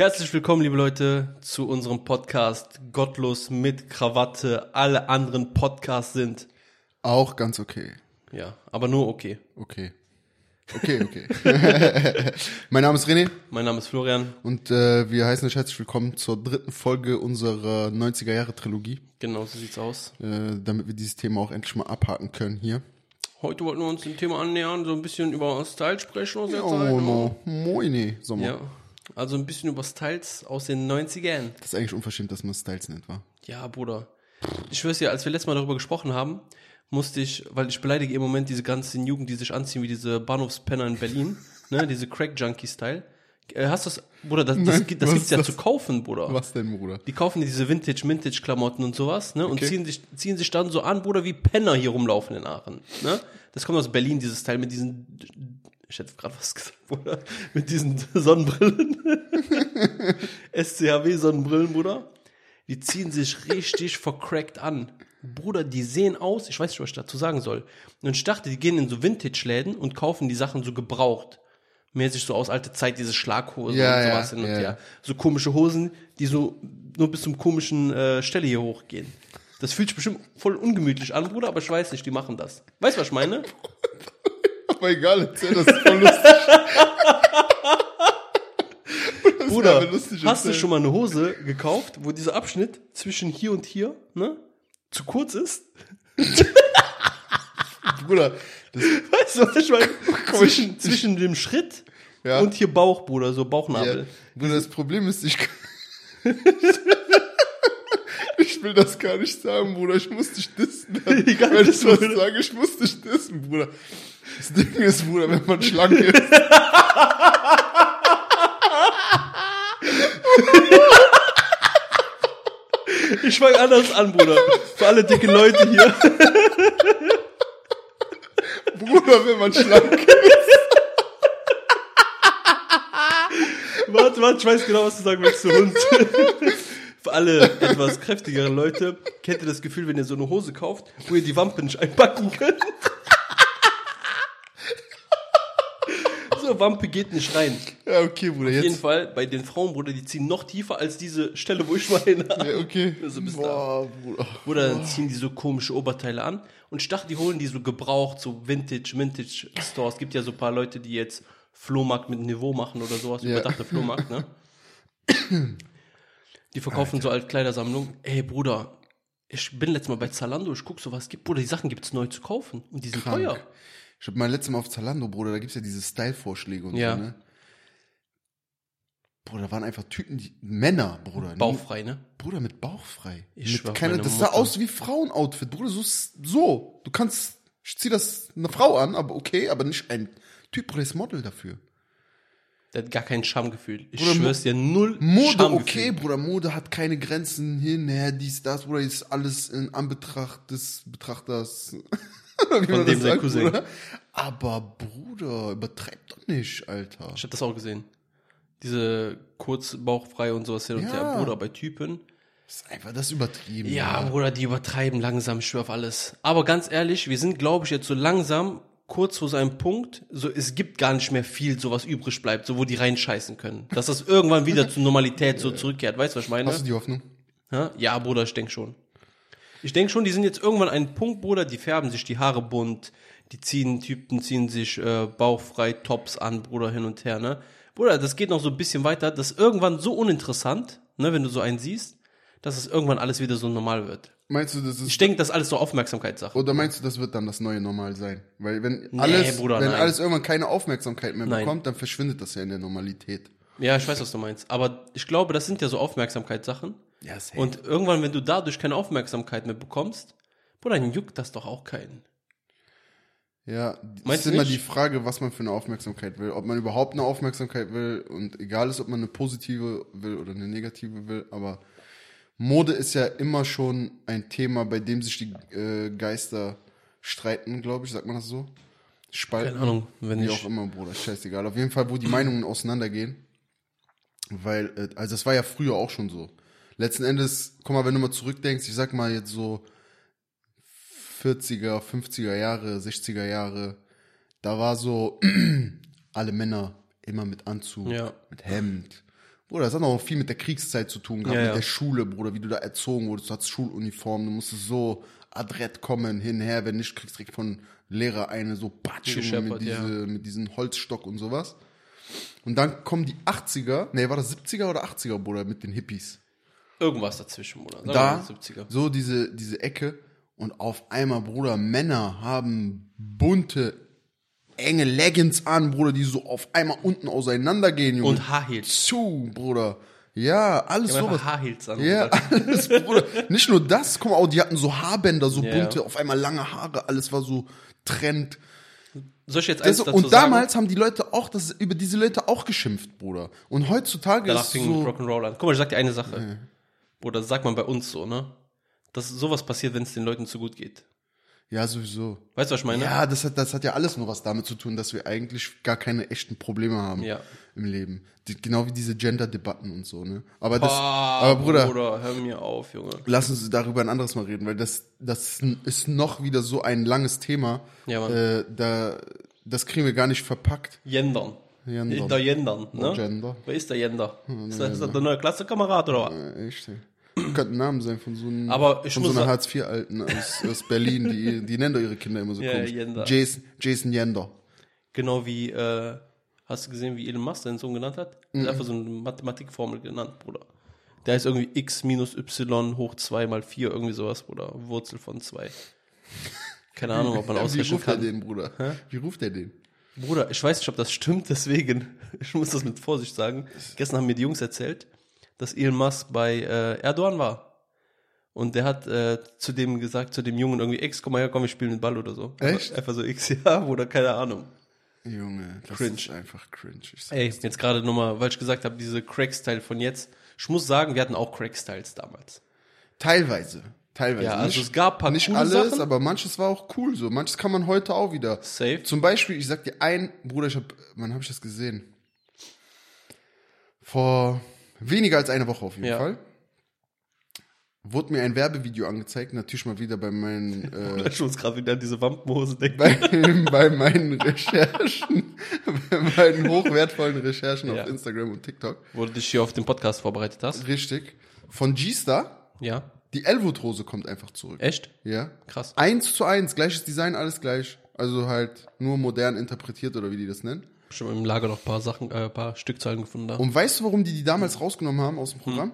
Herzlich willkommen, liebe Leute, zu unserem Podcast Gottlos mit Krawatte. Alle anderen Podcasts sind, Auch ganz okay. ja, aber nur okay. Okay. Okay, okay. mein Name ist René Mein Name ist Florian. und äh, wir heißen euch herzlich willkommen zur dritten Folge unserer 90er Jahre Trilogie, Genau, so sieht's aus. äh, damit wir dieses Thema auch endlich mal abhaken können hier. Heute wollten wir uns dem Thema annähern, so ein bisschen über Style sprechen Oh, ne? no. Moine, Sommer. Ja, also ein bisschen über Styles aus den 90ern. Das ist eigentlich unverschämt, dass man Styles nennt, wa? Ja, Bruder. Ich schwör's dir, als wir letztes Mal darüber gesprochen haben, musste ich, weil ich beleidige im Moment diese ganzen Jugend, die sich anziehen wie diese Bahnhofspenner in Berlin, ne, diese Crack-Junkie-Style. Äh, hast du das, Bruder, das, das, Nein, gibt- das gibt's ja das? zu kaufen, Bruder. Was denn, Bruder? Die kaufen diese Vintage-Mintage-Klamotten und sowas, ne, und Okay. ziehen sich, ziehen sich dann so an, Bruder, wie Penner hier rumlaufen in Aachen, ne. Das kommt aus Berlin, dieses Teil mit diesen, ich hätte gerade was gesagt, Bruder, mit diesen Sonnenbrillen. SCHW-Sonnenbrillen, Bruder. Die ziehen sich richtig vercrackt an. Bruder, die sehen aus, ich weiß nicht, was ich dazu sagen soll. Und ich dachte, die gehen in so Vintage-Läden und kaufen die Sachen so gebraucht. Mäßig so aus alter Zeit, diese Schlaghosen Ja, und ja, sowas hin und ja, her. ja. So komische Hosen, die so nur bis zum komischen äh, Stelle hier hochgehen. Das fühlt sich bestimmt voll ungemütlich an, Bruder, aber ich weiß nicht, die machen das. Weißt du, was ich meine? Aber egal, erzähl, das ist voll lustig. Das Bruder, lustig, hast du schon mal eine Hose gekauft, wo dieser Abschnitt zwischen hier und hier, ne, zu kurz ist? Bruder, das, Weißt du, was ich meine? Zwischen, zwischen dem Schritt Ja. und hier Bauch, Bruder, so ja, Bauchnabel. Bruder, das Problem ist, ich Ich will das gar nicht sagen, Bruder. Ich muss dich dissen. Egal, wenn ich Bruder. sage, ich muss dich dissen, Bruder. Das Ding ist, Bruder, wenn man schlank ist. Ich fange anders an, Bruder. Für alle dicke Leute hier. Bruder, wenn man schlank ist. Warte, warte, ich weiß genau, was du sagen willst, du Hund. Für alle etwas kräftigeren Leute, kennt ihr das Gefühl, wenn ihr so eine Hose kauft, wo ihr die Wampe nicht einpacken könnt? So, Wampe geht nicht rein. Ja, okay, Bruder, Auf jeden jetzt. Fall, bei den Frauen, Bruder, die ziehen noch tiefer als diese Stelle, wo ich meine. Ja, okay. So bis da. Boah, Bruder. Oder dann ziehen die so komische Oberteile an. Und ich dachte, die holen die so gebraucht, so Vintage, Vintage Stores. Gibt ja so ein paar Leute, die jetzt Flohmarkt mit Niveau machen oder sowas. Ja. Überdachte Flohmarkt, ne? Die verkaufen so Altkleidersammlungen. Ey, Bruder, ich bin letztes Mal bei Zalando, ich guck so, was gibt. Bruder, die Sachen gibt's neu zu kaufen. Und die sind Krank. teuer. Ich hab mal letztes Mal auf Zalando, Bruder, da gibt's ja diese Style-Vorschläge und Ja. so, ne? Bruder, da waren einfach Typen, die, Männer, Bruder. Bauchfrei, ne? Bruder, mit Bauch frei. Ich mit keine, das sah Mutter. aus wie Frauenoutfit, Bruder, so, so. Du kannst, ich zieh das eine Frau an, aber okay, aber nicht ein Typ, Bruder, ist Model dafür. Der hat gar kein Schamgefühl. Ich Bruder, schwör's dir, null Mode, Schamgefühl. okay, Bruder, Mode hat keine Grenzen hin, her, dies, das, Bruder, ist alles in Anbetracht des Betrachters. Wie man dem sein Cousin. Bruder. Aber, Bruder, übertreib doch nicht, Alter. Ich hab das auch gesehen. Diese kurz bauchfrei und sowas hin und Ja. her. Bruder, bei Typen. Das ist einfach das übertrieben. Ja, Bruder, die übertreiben langsam, ich schwör auf alles. Aber ganz ehrlich, wir sind, glaube ich, jetzt so langsam kurz vor seinem Punkt, so es gibt gar nicht mehr viel, so was übrig bleibt, so wo die reinscheißen können. Dass das irgendwann wieder zur Normalität so zurückkehrt. Weißt du, was ich meine? Hast du die Hoffnung? Ja, ja Bruder, ich denke schon. Ich denke schon, die sind jetzt irgendwann ein Punkt, Bruder, die färben sich die Haare bunt, die ziehen, Typen ziehen sich äh, bauchfrei Tops an, Bruder, hin und her, ne? Bruder, das geht noch so ein bisschen weiter, das ist irgendwann so uninteressant, ne, wenn du so einen siehst, dass es irgendwann alles wieder so normal wird. Meinst du, das ist Ich denke, das ist alles so Aufmerksamkeitssache. Oder meinst du, das wird dann das neue Normal sein? Weil wenn Nee, alles, Bruder, wenn nein. alles irgendwann keine Aufmerksamkeit mehr Nein. bekommt, dann verschwindet das ja in der Normalität. Ja, ich weiß, was du meinst. Aber ich glaube, das sind ja so Aufmerksamkeitssachen. Ja, safe. Und irgendwann, wenn du dadurch keine Aufmerksamkeit mehr bekommst, Bruder, dann juckt das doch auch keinen. Ja, Meinst es ist immer nicht? die Frage, was man für eine Aufmerksamkeit will. Ob man überhaupt eine Aufmerksamkeit will und egal ist, ob man eine positive will oder eine negative will, aber Mode ist ja immer schon ein Thema, bei dem sich die äh, Geister streiten, glaube ich, sagt man das so? Spalten. Keine Ahnung, wenn Wie ich. auch immer, Bruder, scheißegal. Auf jeden Fall, wo die Meinungen auseinandergehen. Weil, äh, also das war ja früher auch schon so. Letzten Endes, guck mal, wenn du mal zurückdenkst, ich sag mal jetzt so 40er, 50er Jahre, 60er Jahre, da war so alle Männer immer mit Anzug, Ja. mit Hemd, Bruder, das hat auch viel mit der Kriegszeit zu tun gehabt, Ja, mit ja. der Schule, Bruder, wie du da erzogen wurdest. Du hattest Schuluniform, du musstest so adrett kommen, hinher, wenn nicht, kriegst du direkt von Lehrer eine so Gescheppert, mit, diese, ja. mit diesem Holzstock und sowas. Und dann kommen die 80er, nee, war das 70er oder 80er, Bruder, mit den Hippies. Irgendwas dazwischen? Sagen wir Da, mal 70er. so diese, diese Ecke und auf einmal, Bruder, Männer haben bunte, enge Leggings an, Bruder, die so auf einmal unten auseinandergehen, Junge. Und Haarheels. zu, Bruder. Ja, alles sowas. einfach Haarheels an. Ja, alles, Bruder. Nicht nur das, guck mal, auch die hatten so Haarbänder, so Ja, bunte, ja. auf einmal lange Haare, alles war so Trend. Soll ich jetzt eins Das, dazu und sagen? damals haben die Leute auch, das, über diese Leute auch geschimpft, Bruder. Und heutzutage Danach ist fing so, Rock'n'Roll an. Guck mal, ich sag dir eine Sache. Oder das sagt man bei uns so, ne? Dass sowas passiert, wenn es den Leuten zu gut geht. Ja, sowieso. Weißt du, was ich meine? Ja, das hat, das hat ja alles nur was damit zu tun, dass wir eigentlich gar keine echten Probleme haben Ja. im Leben. Die, genau wie diese Gender-Debatten und so, ne? Aber das, Ah, aber Bruder, hör mir auf, Junge. lass uns darüber ein anderes Mal reden, weil das, das ist noch wieder so ein langes Thema. Ja, Mann. Äh, da, das kriegen wir gar nicht verpackt. Gendern. Gendern. Der Gendern, ne? Oh, Gender. Wer ist der Jender? Ist das, ist das der neue Klassekamerad oder was? Äh, echt. Könnte ein Name sein von so einem, Aber ich von muss so einer Hartz-IV-Alten aus, aus Berlin, die, die nennen doch ihre Kinder immer so Ja, komisch. Jender. Jason, Jason Jender. Genau wie, äh, hast du gesehen, wie Elon Musk seinen Sohn genannt hat? Mhm. Er hat einfach so eine Mathematikformel genannt, Bruder. Der heißt irgendwie x minus y hoch 2 mal 4, irgendwie sowas, Bruder. Wurzel von 2. Keine Ahnung, ob man Wie ausrechnen ruft er kann. den, Bruder? Wie ruft er den? Bruder, ich weiß nicht, ob das stimmt, deswegen, ich muss das mit Vorsicht sagen. Gestern haben mir die Jungs erzählt, dass Elon Musk bei äh, Erdogan war. Und der hat äh, zu dem gesagt, zu dem Jungen irgendwie, X, komm mal her, komm, wir spielen den Ball oder so. Echt? Einfach so X, ja, oder keine Ahnung. Junge, das Cringe. ist einfach cringe. Ich Ey, jetzt gerade nochmal, weil ich gesagt habe, diese Crack-Style von jetzt. Ich muss sagen, wir hatten auch Crack-Styles damals. Teilweise. Teilweise. Ja, also es gab paar nicht coole alles, Sachen. aber manches war auch cool so. Manches kann man heute auch wieder. Safe. Zum Beispiel, ich sag dir ein, Bruder, ich hab, wann habe ich das gesehen? Vor weniger als einer Woche auf jeden Ja. Fall. Wurde mir ein Werbevideo angezeigt, natürlich mal wieder bei meinen, äh, Ich muss gerade wieder an diese Wampenhose denken. bei, bei meinen Recherchen, bei meinen hochwertvollen Recherchen Ja. auf Instagram und TikTok. Wo du dich hier auf den Podcast vorbereitet hast. Richtig. Von G-Star, Ja. die Elwood-Hose kommt einfach zurück. Echt? Ja. Krass. Eins zu eins, gleiches Design, alles gleich. Also halt nur modern interpretiert oder wie die das nennen. Schon im Lager noch ein paar Sachen, äh, ein paar Stückzahlen gefunden da. Und weißt du, warum die die damals rausgenommen haben aus dem Programm?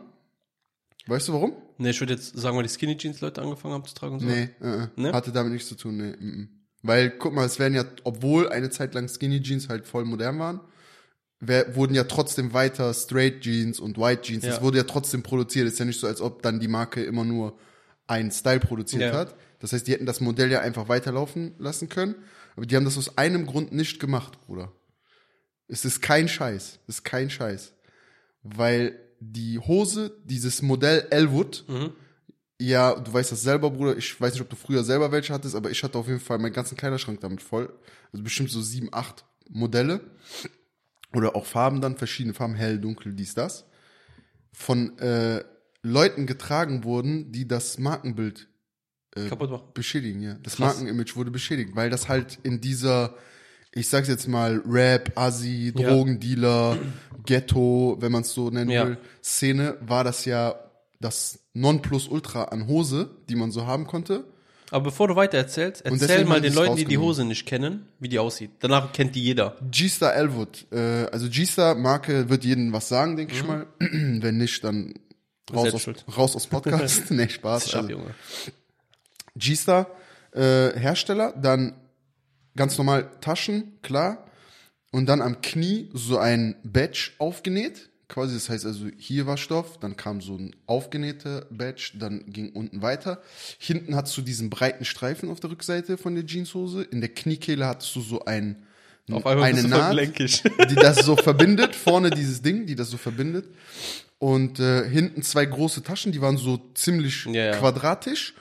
Weißt du warum? Ne, ich würde jetzt sagen, weil die Skinny Jeans Leute angefangen haben zu tragen und so. Nee, äh, äh. Ne? hatte damit nichts zu tun, nee. Mm -mm. Weil, guck mal, es werden ja, obwohl eine Zeit lang Skinny Jeans halt voll modern waren, wer, wurden ja trotzdem weiter Straight Jeans und White Jeans. Ja. Das wurde ja trotzdem produziert. Ist ja nicht so, als ob dann die Marke immer nur einen Style produziert Ja. hat. Das heißt, die hätten das Modell ja einfach weiterlaufen lassen können. Aber die haben das aus einem Grund nicht gemacht, Bruder. Es ist kein Scheiß. Es ist kein Scheiß. Weil die Hose, dieses Modell Elwood, ja, du weißt das selber, Bruder. Ich weiß nicht, ob du früher selber welche hattest, aber ich hatte auf jeden Fall meinen ganzen Kleiderschrank damit voll. Also bestimmt so sieben, acht Modelle. Oder auch Farben dann, verschiedene Farben, hell, dunkel, dies, das. Von äh, Leuten getragen wurden, die das Markenbild machen. beschädigen, ja. Das Krass. Markenimage wurde beschädigt, weil das halt in dieser, ich sag's jetzt mal, Rap, Assi. Drogendealer, Ghetto, wenn man es so nennen will, Szene, war das ja das Nonplusultra an Hose, die man so haben konnte. Aber bevor du weiter erzählst, erzähl mal den Leuten, die die. Hose nicht kennen, wie die aussieht. Danach kennt die jeder. G-Star Elwood, äh, also G-Star Marke wird jedem was sagen, denke ich mal. wenn nicht, dann raus aus, raus aus Podcast. nee, Spaß. Also. G-Star äh, Hersteller, dann ganz normal Taschen, klar. Und dann am Knie so ein Badge aufgenäht. Quasi, das heißt also, hier war Stoff, dann kam so ein aufgenähter Badge, dann ging unten weiter. Hinten hattest du diesen breiten Streifen auf der Rückseite von der Jeanshose. In der Kniekehle hattest du so ein, Auf einmal eine Naht, die das so verbindet. Vorne dieses Ding, die das so verbindet. Und äh, hinten zwei große Taschen, die waren so ziemlich Ja, ja. quadratisch.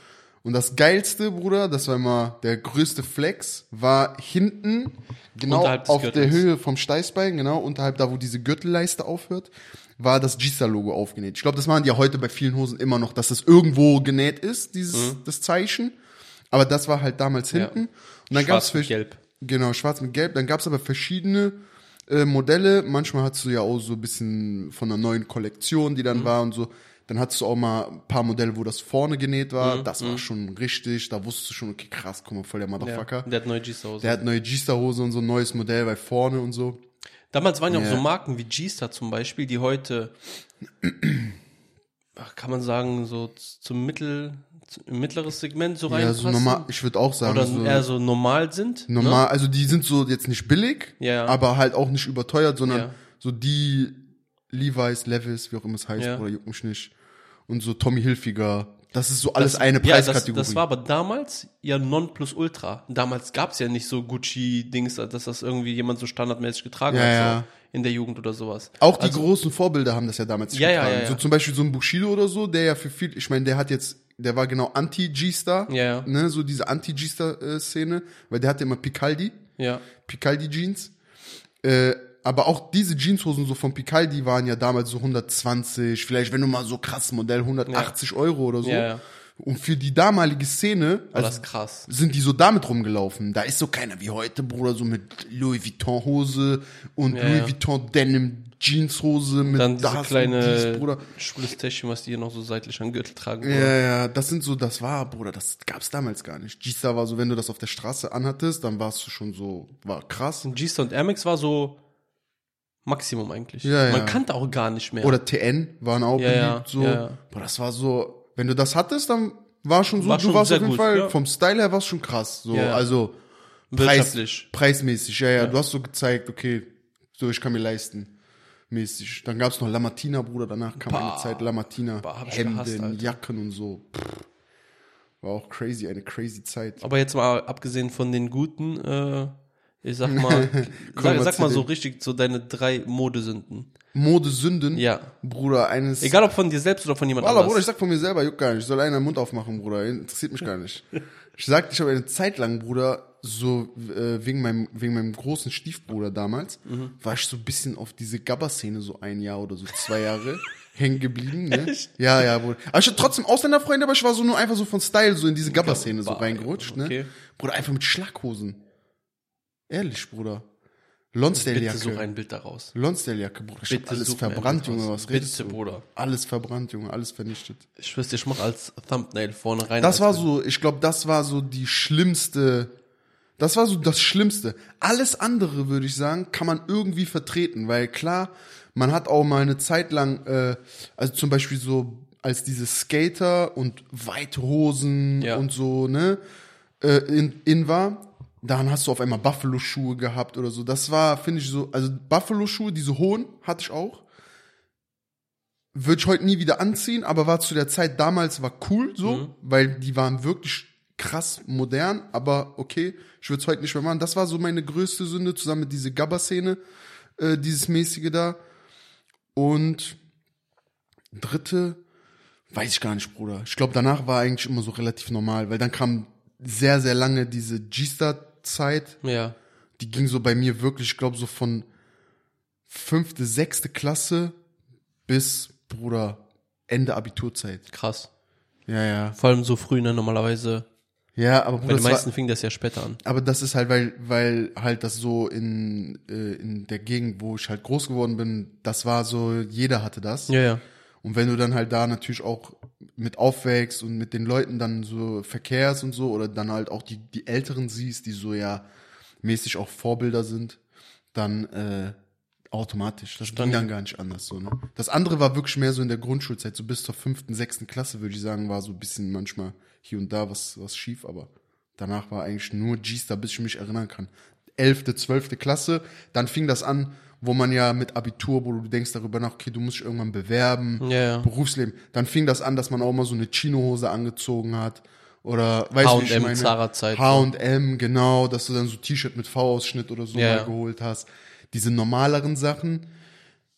Und das geilste, Bruder, das war immer der größte Flex, war hinten, genau auf der Gürtels. Höhe vom Steißbein, genau, unterhalb da, wo diese Gürtelleiste aufhört, war das G-Star-Logo aufgenäht. Ich glaube, das machen die ja heute bei vielen Hosen immer noch, dass das irgendwo genäht ist, dieses das Zeichen. Aber das war halt damals Mhm. Ja. hinten. Und dann gab's Schwarz mit für- Gelb. Genau, schwarz mit gelb. Dann gab's aber verschiedene äh, Modelle. Manchmal hattest du ja auch so ein bisschen von einer neuen Kollektion, die Mhm. dann war und so. Dann hattest du auch mal ein paar Modelle, wo das vorne genäht Mhm. war. Das war schon richtig. Da wusstest du schon, okay, krass, guck mal, voll der Ja, Motherfucker. der hat neue G-Star Der hat neue G-Star-Hose und so ein neues Modell bei vorne und so. Damals waren ja auch Ja. so Marken wie G-Star zum Beispiel, die heute, kann man sagen, so zum Mittel, im mittleres Segment so Ja, reinpassen. so normal, ich würde auch sagen, Oder so eher so normal sind. normal, also die sind so jetzt nicht billig, Ja. aber halt auch nicht überteuert, sondern Ja. so die Levi's, Levis, wie auch immer es heißt, Ja. oder nicht. Und so Tommy Hilfiger. Das ist so alles Das- eine ja, das, Preiskategorie. das war aber damals ja non plus ultra. Damals gab's ja nicht so Gucci-Dings, dass das irgendwie jemand so standardmäßig getragen Ja, hat, so in der Jugend oder sowas. Auch die Also- großen Vorbilder haben das ja damals nicht getragen. So zum Beispiel so ein Bushido oder so, der ja für viel, ich meine, der hat jetzt, der war genau Anti-G-Star, Ja, ne, so diese Anti-G-Star-Szene, weil der hatte immer Picaldi, Ja. Picaldi-Jeans. Äh, aber auch diese Jeanshosen so von Picaldi waren ja damals so 120, vielleicht wenn du mal so krass Modell 180 Euro oder so. Ja, ja. Und für die damalige Szene, War also das krass. sind die so damit rumgelaufen. Da ist so keiner wie heute, Bruder, so mit Louis Vuitton Hose und Ja, Louis ja. Vuitton Denim Jeanshose mit Dann diese das und kleine dies, Bruder. schwules Täschchen, was die hier noch so seitlich am Gürtel tragen. Ja, ja, das sind so, das war, Bruder, das gab's damals gar nicht. G-Star war so, wenn du das auf der Straße anhattest, dann warst du schon so, war krass. Und G-Star und Air Max war so Maximum eigentlich. Ja, Man ja. kannte auch gar nicht mehr. Oder TN waren auch Ja, beliebt, so. Boah, das war so, wenn du das hattest, dann war schon so, War du schon warst auf jeden gut, Fall, vom Style her warst schon krass, so, also, Preis, Wirtschaftlich. preismäßig, ja, ja, du hast so gezeigt, okay, so, ich kann mir leisten, mäßig. Dann gab's noch Lamartina, Bruder, danach kam Bah. eine Zeit Lamartina, Hemden, gehasst. Jacken und so. Pff, war auch crazy, eine crazy Zeit. Aber jetzt mal abgesehen von den guten, äh, ich sag mal, sag, sag mal so richtig so deine drei Modesünden. Modesünden, Ja. Bruder, eines. Egal ob von dir selbst oder von jemand Wallah, Bruder, ich sag von mir selber, juckt gar nicht. Ich soll einen den Mund aufmachen, Bruder. Interessiert mich gar nicht. Ich sag, ich habe eine Zeit lang, Bruder, so äh, wegen meinem wegen meinem großen Stiefbruder damals, Mhm. war ich so ein bisschen auf diese Gabba-Szene so ein Jahr oder so zwei Jahre hängen geblieben. Ne? Echt? Ja, ja, Bruder. Aber ich hatte trotzdem Ausländerfreunde, aber ich war so nur einfach so von Style so in diese Gabba-Szene so reingerutscht. okay. Ne? Bruder, einfach mit Schlaghosen. Ehrlich, Bruder. Bitte Lonsdale-Jacke. such ein Bild daraus. Lonsdale-Jacke, Bruder. Ich hab Bitte alles mir ein verbrannt, Junge. Was redest Bitte, du? Bruder. Alles verbrannt, Junge. Alles vernichtet. Ich schwör's dir, ich mach als Thumbnail vorne rein. Das war so, ich glaube, das war so die schlimmste, das war so das Schlimmste. Alles andere, würde ich sagen, kann man irgendwie vertreten, weil klar, man hat auch mal eine Zeit lang, äh, also zum Beispiel so, als diese Skater und weite Hosen Ja. und so, ne, äh, in, in war, dann hast du auf einmal Buffalo-Schuhe gehabt oder so. Das war, finde ich so, also Buffalo-Schuhe, diese hohen, hatte ich auch. Würde ich heute nie wieder anziehen, aber war zu der Zeit damals war cool so, weil die waren wirklich krass modern, aber okay, ich würde es heute nicht mehr machen. Das war so meine größte Sünde, zusammen mit dieser Gabba-Szene, äh, dieses mäßige da. Und dritte, weiß ich gar nicht, Bruder. Ich glaube, danach war eigentlich immer so relativ normal, weil dann kam sehr, sehr lange diese G-Star-Zeit. Ja. Die ging so bei mir wirklich, ich glaube, so von fünfte, sechste Klasse bis, Bruder, Ende Abiturzeit. Krass. Ja, ja. Vor allem so früh, ne, normalerweise. Ja, aber Bei Bruder, den das meisten war, fing das ja später an. aber das ist halt, weil, weil halt das so in, äh, in der Gegend, wo ich halt groß geworden bin, das war so, jeder hatte das. Ja, ja. Und wenn du dann halt da natürlich auch mit aufwächst und mit den Leuten dann so verkehrst und so, oder dann halt auch die, die Älteren siehst, die so ja mäßig auch Vorbilder sind, dann äh, automatisch. Das ging dann gar nicht anders. So, ne? Das andere war wirklich mehr so in der Grundschulzeit, so bis zur fünften, sechsten Klasse, würde ich sagen, war so ein bisschen manchmal hier und da was, was schief, aber danach war eigentlich nur G-Star, bis ich mich erinnern kann. Elfte, zwölfte Klasse, dann fing das an, wo man ja mit Abitur, wo du denkst darüber nach, okay, du musst dich irgendwann bewerben, ja. Berufsleben. Dann fing das an, dass man auch mal so eine Chinohose angezogen hat. Oder, du, wie ich H&M, meine? Zara-Zeit. H&M, genau, dass du dann so T-Shirt mit V-Ausschnitt oder so Ja, mal geholt hast. Diese normaleren Sachen.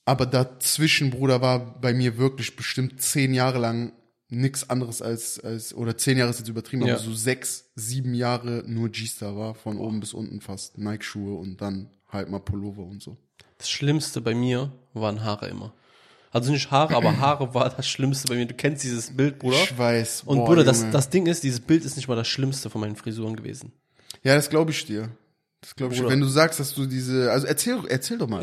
Aber dazwischen, Bruder, war bei mir wirklich bestimmt zehn Jahre lang nichts anderes als, als, oder zehn Jahre ist jetzt übertrieben, Ja. aber so sechs, sieben Jahre nur G-Star war, von oben bis unten fast. Nike-Schuhe und dann halt mal Pullover und so. Das Schlimmste bei mir waren Haare immer. Also nicht Haare, aber Haare war das Schlimmste bei mir. Du kennst dieses Bild, Bruder. Ich weiß. Und boah, Bruder, das, Junge. das Ding ist, dieses Bild ist nicht mal das Schlimmste von meinen Frisuren gewesen. Ja, das glaube ich dir. Das glaube ich. Bruder. Wenn du sagst, dass du diese, also erzähl, erzähl doch mal.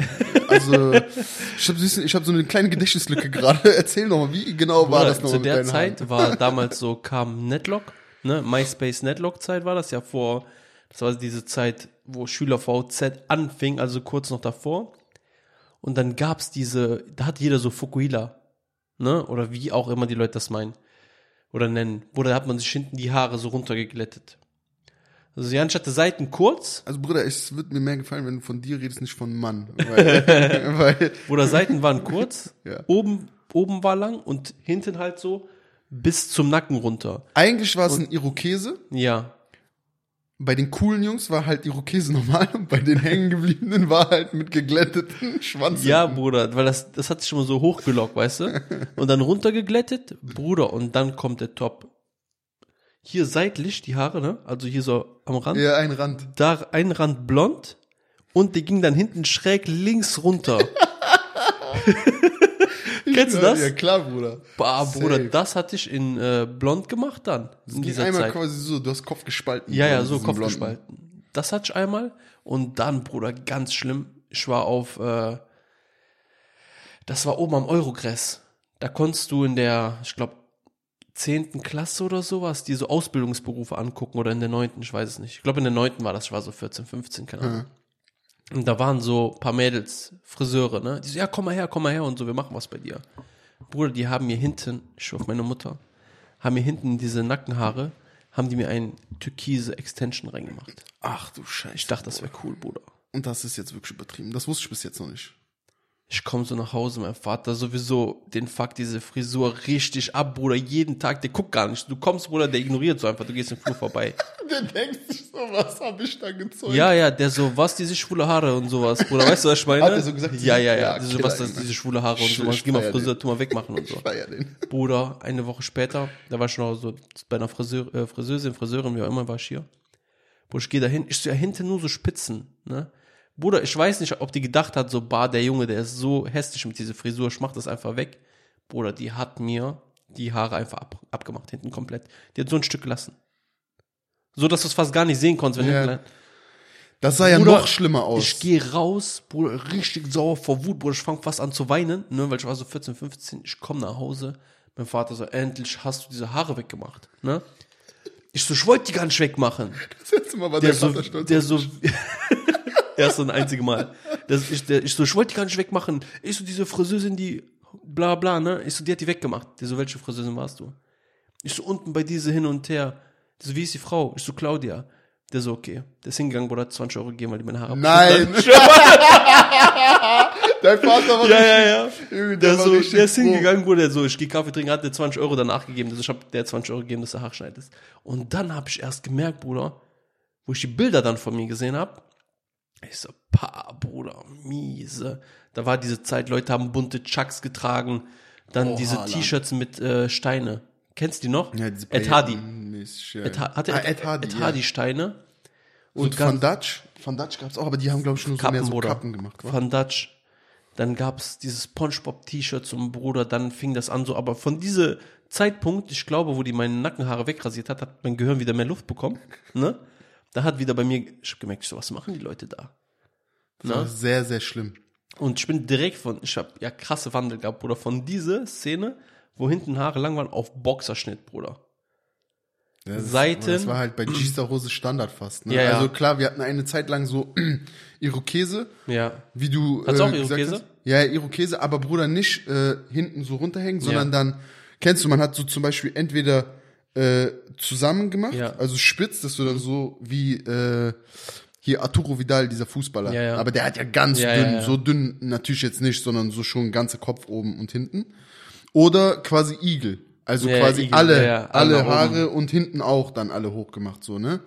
Also ich habe ich hab so eine kleine Gedächtnislücke gerade. Erzähl doch mal, wie genau war Bruder, das noch zu der Zeit Haaren? war damals so, kam Netlock, ne? MySpace Netlock Zeit war das ja vor, das war diese Zeit, wo SchülerVZ anfing, also kurz noch davor. Und dann gab's diese, da hat jeder so Fukuhila, ne? Oder wie auch immer die Leute das meinen. Oder nennen. Da hat man sich hinten die Haare so runtergeglättet. Also die anstatt der Seiten kurz, Also Bruder, es wird mir mehr gefallen, wenn du von dir redest, nicht von Mann. Weil, weil wo der Seiten waren kurz, Ja. oben, oben war lang und hinten halt so bis zum Nacken runter. eigentlich war es ein Irokese. Ja. Bei den coolen Jungs war halt Irokese normal und bei den hängengebliebenen war halt mit geglätteten Schwanz. Ja, Bruder, weil das, das hat sich schon mal so hochgelockt, weißt du? Und dann runtergeglättet, Bruder, und dann kommt der Top. Hier seitlich die Haare, ne? Also hier so am Rand. Ja, ein Rand. Da ein Rand blond und die ging dann hinten schräg links runter. Kennst du das? Ja, klar, Bruder. Bah, Bruder, Safe. das hatte ich in äh, blond gemacht dann. In Ging dieser einmal Zeit. quasi so, du hast Kopf gespalten. Ja, ja, so Kopf Blonden. gespalten. Das hatte ich einmal. Und dann, Bruder, ganz schlimm. Ich war auf, äh, das war oben am Eurogress. Da konntest du in der, ich glaube, zehnten Klasse oder sowas, diese Ausbildungsberufe angucken oder in der neunten, ich weiß es nicht. Ich glaube, in der neunten war das, ich war so 14, 15, keine Ahnung. Und da waren so ein paar Mädels, Friseure, ne? Die so, ja, komm mal her, komm mal her und so, wir machen was bei dir. Bruder, die haben mir hinten, ich schwör auf meine Mutter, haben mir hinten diese Nackenhaare, haben die mir ein türkise Extension reingemacht. Ach du Scheiße. Ich dachte, das wäre cool, Bruder. Und das ist jetzt wirklich übertrieben. Das wusste ich bis jetzt noch nicht. Ich komme so nach Hause, mein Vater sowieso den fuck diese Frisur richtig ab, Bruder, jeden Tag, der guckt gar nicht. Du kommst, Bruder, der ignoriert so einfach, du gehst im Flur vorbei. Der denkt sich so, was habe ich da gezeugt? Ja, ja, der so, was, diese schwule Haare und sowas, Bruder, weißt du, was ich meine? Hat er so gesagt? Ja, ja, ja, Ja, diese, was, das, diese schwule Haare und sowas, geh mal Friseur, den. tu mal wegmachen und so. Den. Bruder, eine Woche später, da war ich noch so bei einer Friseur, äh, Friseurin, Friseurin, wie auch immer war ich hier. Bruder, ich gehe da hin, ich so, ja, hinten nur so Spitzen, ne? Bruder, ich weiß nicht, ob die gedacht hat, so, bah, der Junge, der ist so hässlich mit dieser Frisur, ich mach das einfach weg. Bruder, die hat mir die Haare einfach ab, abgemacht, hinten komplett. Die hat so ein Stück gelassen. So, dass du es fast gar nicht sehen konntest, wenn Ja. hinten Das sah ja Bruder, noch schlimmer aus. ich gehe raus, Bruder, richtig sauer vor Wut, Bruder, ich fange fast an zu weinen, ne, weil ich war so 14, 15, ich komme nach Hause, mein Vater so, endlich hast du diese Haare weggemacht, ne? Ich so, ich wollte die gar nicht wegmachen. das letzte Mal war Der der so, der so, erst so ein einziges Mal. Das, ich, der, ich so, ich wollte die gar nicht wegmachen. Ich so, diese Friseurin, die, bla, bla, ne? Ich so, die hat die weggemacht. Der so, welche Friseurin warst du? Ich so, unten bei diese hin und her. Der so, wie ist die Frau? Ich so, Claudia. Der so, okay. Der ist hingegangen, Bruder, hat 20 Euro gegeben, weil die meine Haare Nein. Dein Vater war Ja, ja, ja. Junge, Der, war so, richtig der ist hingegangen, wurde der so, ich gehe Kaffee trinken, hat der 20 Euro danach gegeben. Also ich habe der 20 Euro gegeben, dass er Haare schneidet. Und dann habe ich erst gemerkt, Bruder, wo ich die Bilder dann von mir gesehen habe, ich so, pa, Bruder, miese. Da war diese Zeit, Leute haben bunte Chucks getragen, dann Oh, diese. T-Shirts mit äh, Steine. Kennst du die noch? Ja, diese Ed Hardy. Ja. Ed, Ha- hatte ah, Ed, Ed Hardy. Ed ja. Hardy Steine. Und Van Dutch. Van Dutch gab's auch, aber die haben, glaube ich, nur so mehr Kappen, so Bruder. Kappen gemacht. wa? Van Dutch. Dann gab's dieses Spongebob-T-Shirt zum Bruder, dann fing das an so, aber von diesem Zeitpunkt, ich glaube, wo die meine Nackenhaare wegrasiert hat, hat mein Gehirn wieder mehr Luft bekommen, ne? Da hat wieder bei mir, ich hab gemerkt, so, was machen die Leute da? Das war Ne? sehr, sehr schlimm. Und ich bin direkt von, ich hab ja krasse Wandel gehabt, Bruder, von dieser Szene, wo hinten Haare lang waren, auf Boxerschnitt, Bruder. Ja, das, Seiten- Das war halt bei G-Star Hose Standard fast. Ne? Ja, ja. Also klar, wir hatten eine Zeit lang so Irokese, Ja. wie du Hat's auch gesagt Irokese? hast. Ja, ja, Irokese, aber Bruder nicht äh, hinten so runterhängen, sondern dann, kennst du, man hat so zum Beispiel entweder äh, zusammen gemacht, Ja. also spitz, dass du dann so wie äh, hier Arturo Vidal, dieser Fußballer. Ja, ja. Aber der hat ja ganz dünn, so dünn natürlich jetzt nicht, sondern so schon ganze Kopf oben und hinten. Oder quasi Igel. Also quasi Igel, alle, alle alle nach oben. Haare und hinten auch dann alle hochgemacht, so, ne?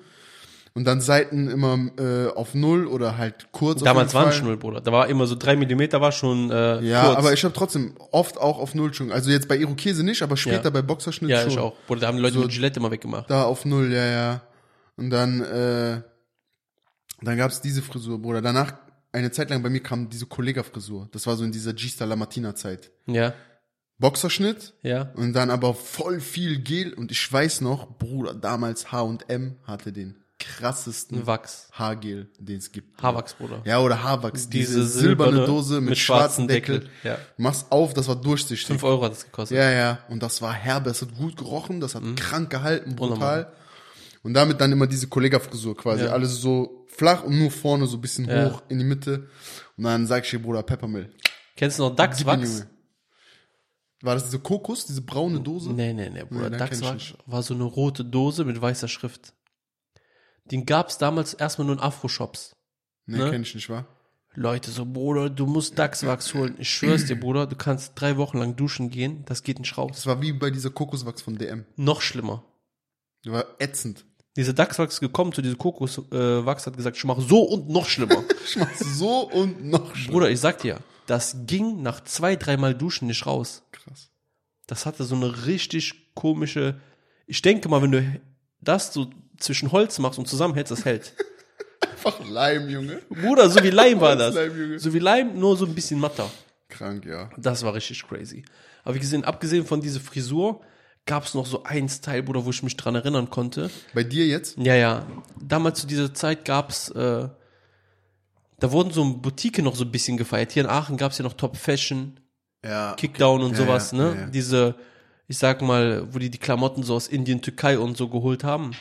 Und dann Seiten immer äh, auf Null oder halt kurz. Damals waren schon null, Bruder. Da war immer so drei Millimeter war schon äh, Ja, kurz. aber ich habe trotzdem oft auch auf Null schon. Also jetzt bei Irokese nicht, aber später Ja. bei Boxerschnitt ja, schon. ich auch. Bruder, da haben die Leute So- mit Gillette immer weggemacht. Da auf Null, ja, ja. Und dann, äh, dann gab's diese Frisur, Bruder. Danach, eine Zeit lang bei mir kam diese Kollega-Frisur. Das war so in dieser G-Star Lamartina-Zeit. Ja, Boxerschnitt ja. und dann aber voll viel Gel. Und ich weiß noch, Bruder, damals H&M hatte den. Krassesten Wachs. Haargel, den es gibt. Haarwachs, Bruder. Ja, oder Haarwachs. Diese, Diese silberne, silberne Dose mit, mit schwarzem Deckel. Deckel, ja. Machst auf, das war durchsichtig. 5 Euro hat das gekostet. Ja, ja. Und das war herbe. Es hat gut gerochen, das hat Mhm. krank gehalten, brutal. Wunderbar. Und damit dann immer diese Kollega-Frisur quasi. Ja. Alles so flach und nur vorne so ein bisschen Ja. hoch in die Mitte. Und dann sag ich dir, Bruder, Peppermill. Kennst du noch Dachswachs? War das diese Kokos, diese braune Dose? Nee, nee, nee, Bruder. Nee, Dachswachs war so eine rote Dose mit weißer Schrift. Den gab's damals erstmal nur in Afro-Shops. Nee, Ne? kenn ich nicht, wa? Leute so, Bruder, du musst Dachswachs holen. Ich schwör's dir, Bruder, du kannst drei Wochen lang duschen gehen, das geht nicht raus. Das war wie bei dieser Kokoswachs von DM. Noch schlimmer. Der war ätzend. Diese Dachswachs gekommen zu diesem Kokoswachs, äh, Wachs, hat gesagt, ich mache so und noch schlimmer. Ich mach so und noch schlimmer. Bruder, ich sag dir, das ging nach zwei, dreimal Duschen nicht raus. Krass. Das hatte so eine richtig komische. Ich denke mal, wenn du das so zwischen Holz machst und zusammenhältst, das hält. Einfach Leim, Junge. Bruder, so wie Leim war das. Leim. So wie Leim, nur so ein bisschen matter. Krank, ja. Das war richtig crazy. Aber wie gesehen, abgesehen von dieser Frisur, gab es noch so ein Style, Bruder, wo ich mich dran erinnern konnte. Bei dir jetzt? Ja, ja. Damals zu dieser Zeit gab's, äh, da wurden so Boutique noch so ein bisschen gefeiert. Hier in Aachen gab's ja noch Top Fashion, Ja. Kickdown und Ja, sowas, ja, ne? Diese, ich sag mal, wo die die Klamotten so aus Indien, Türkei und so geholt haben.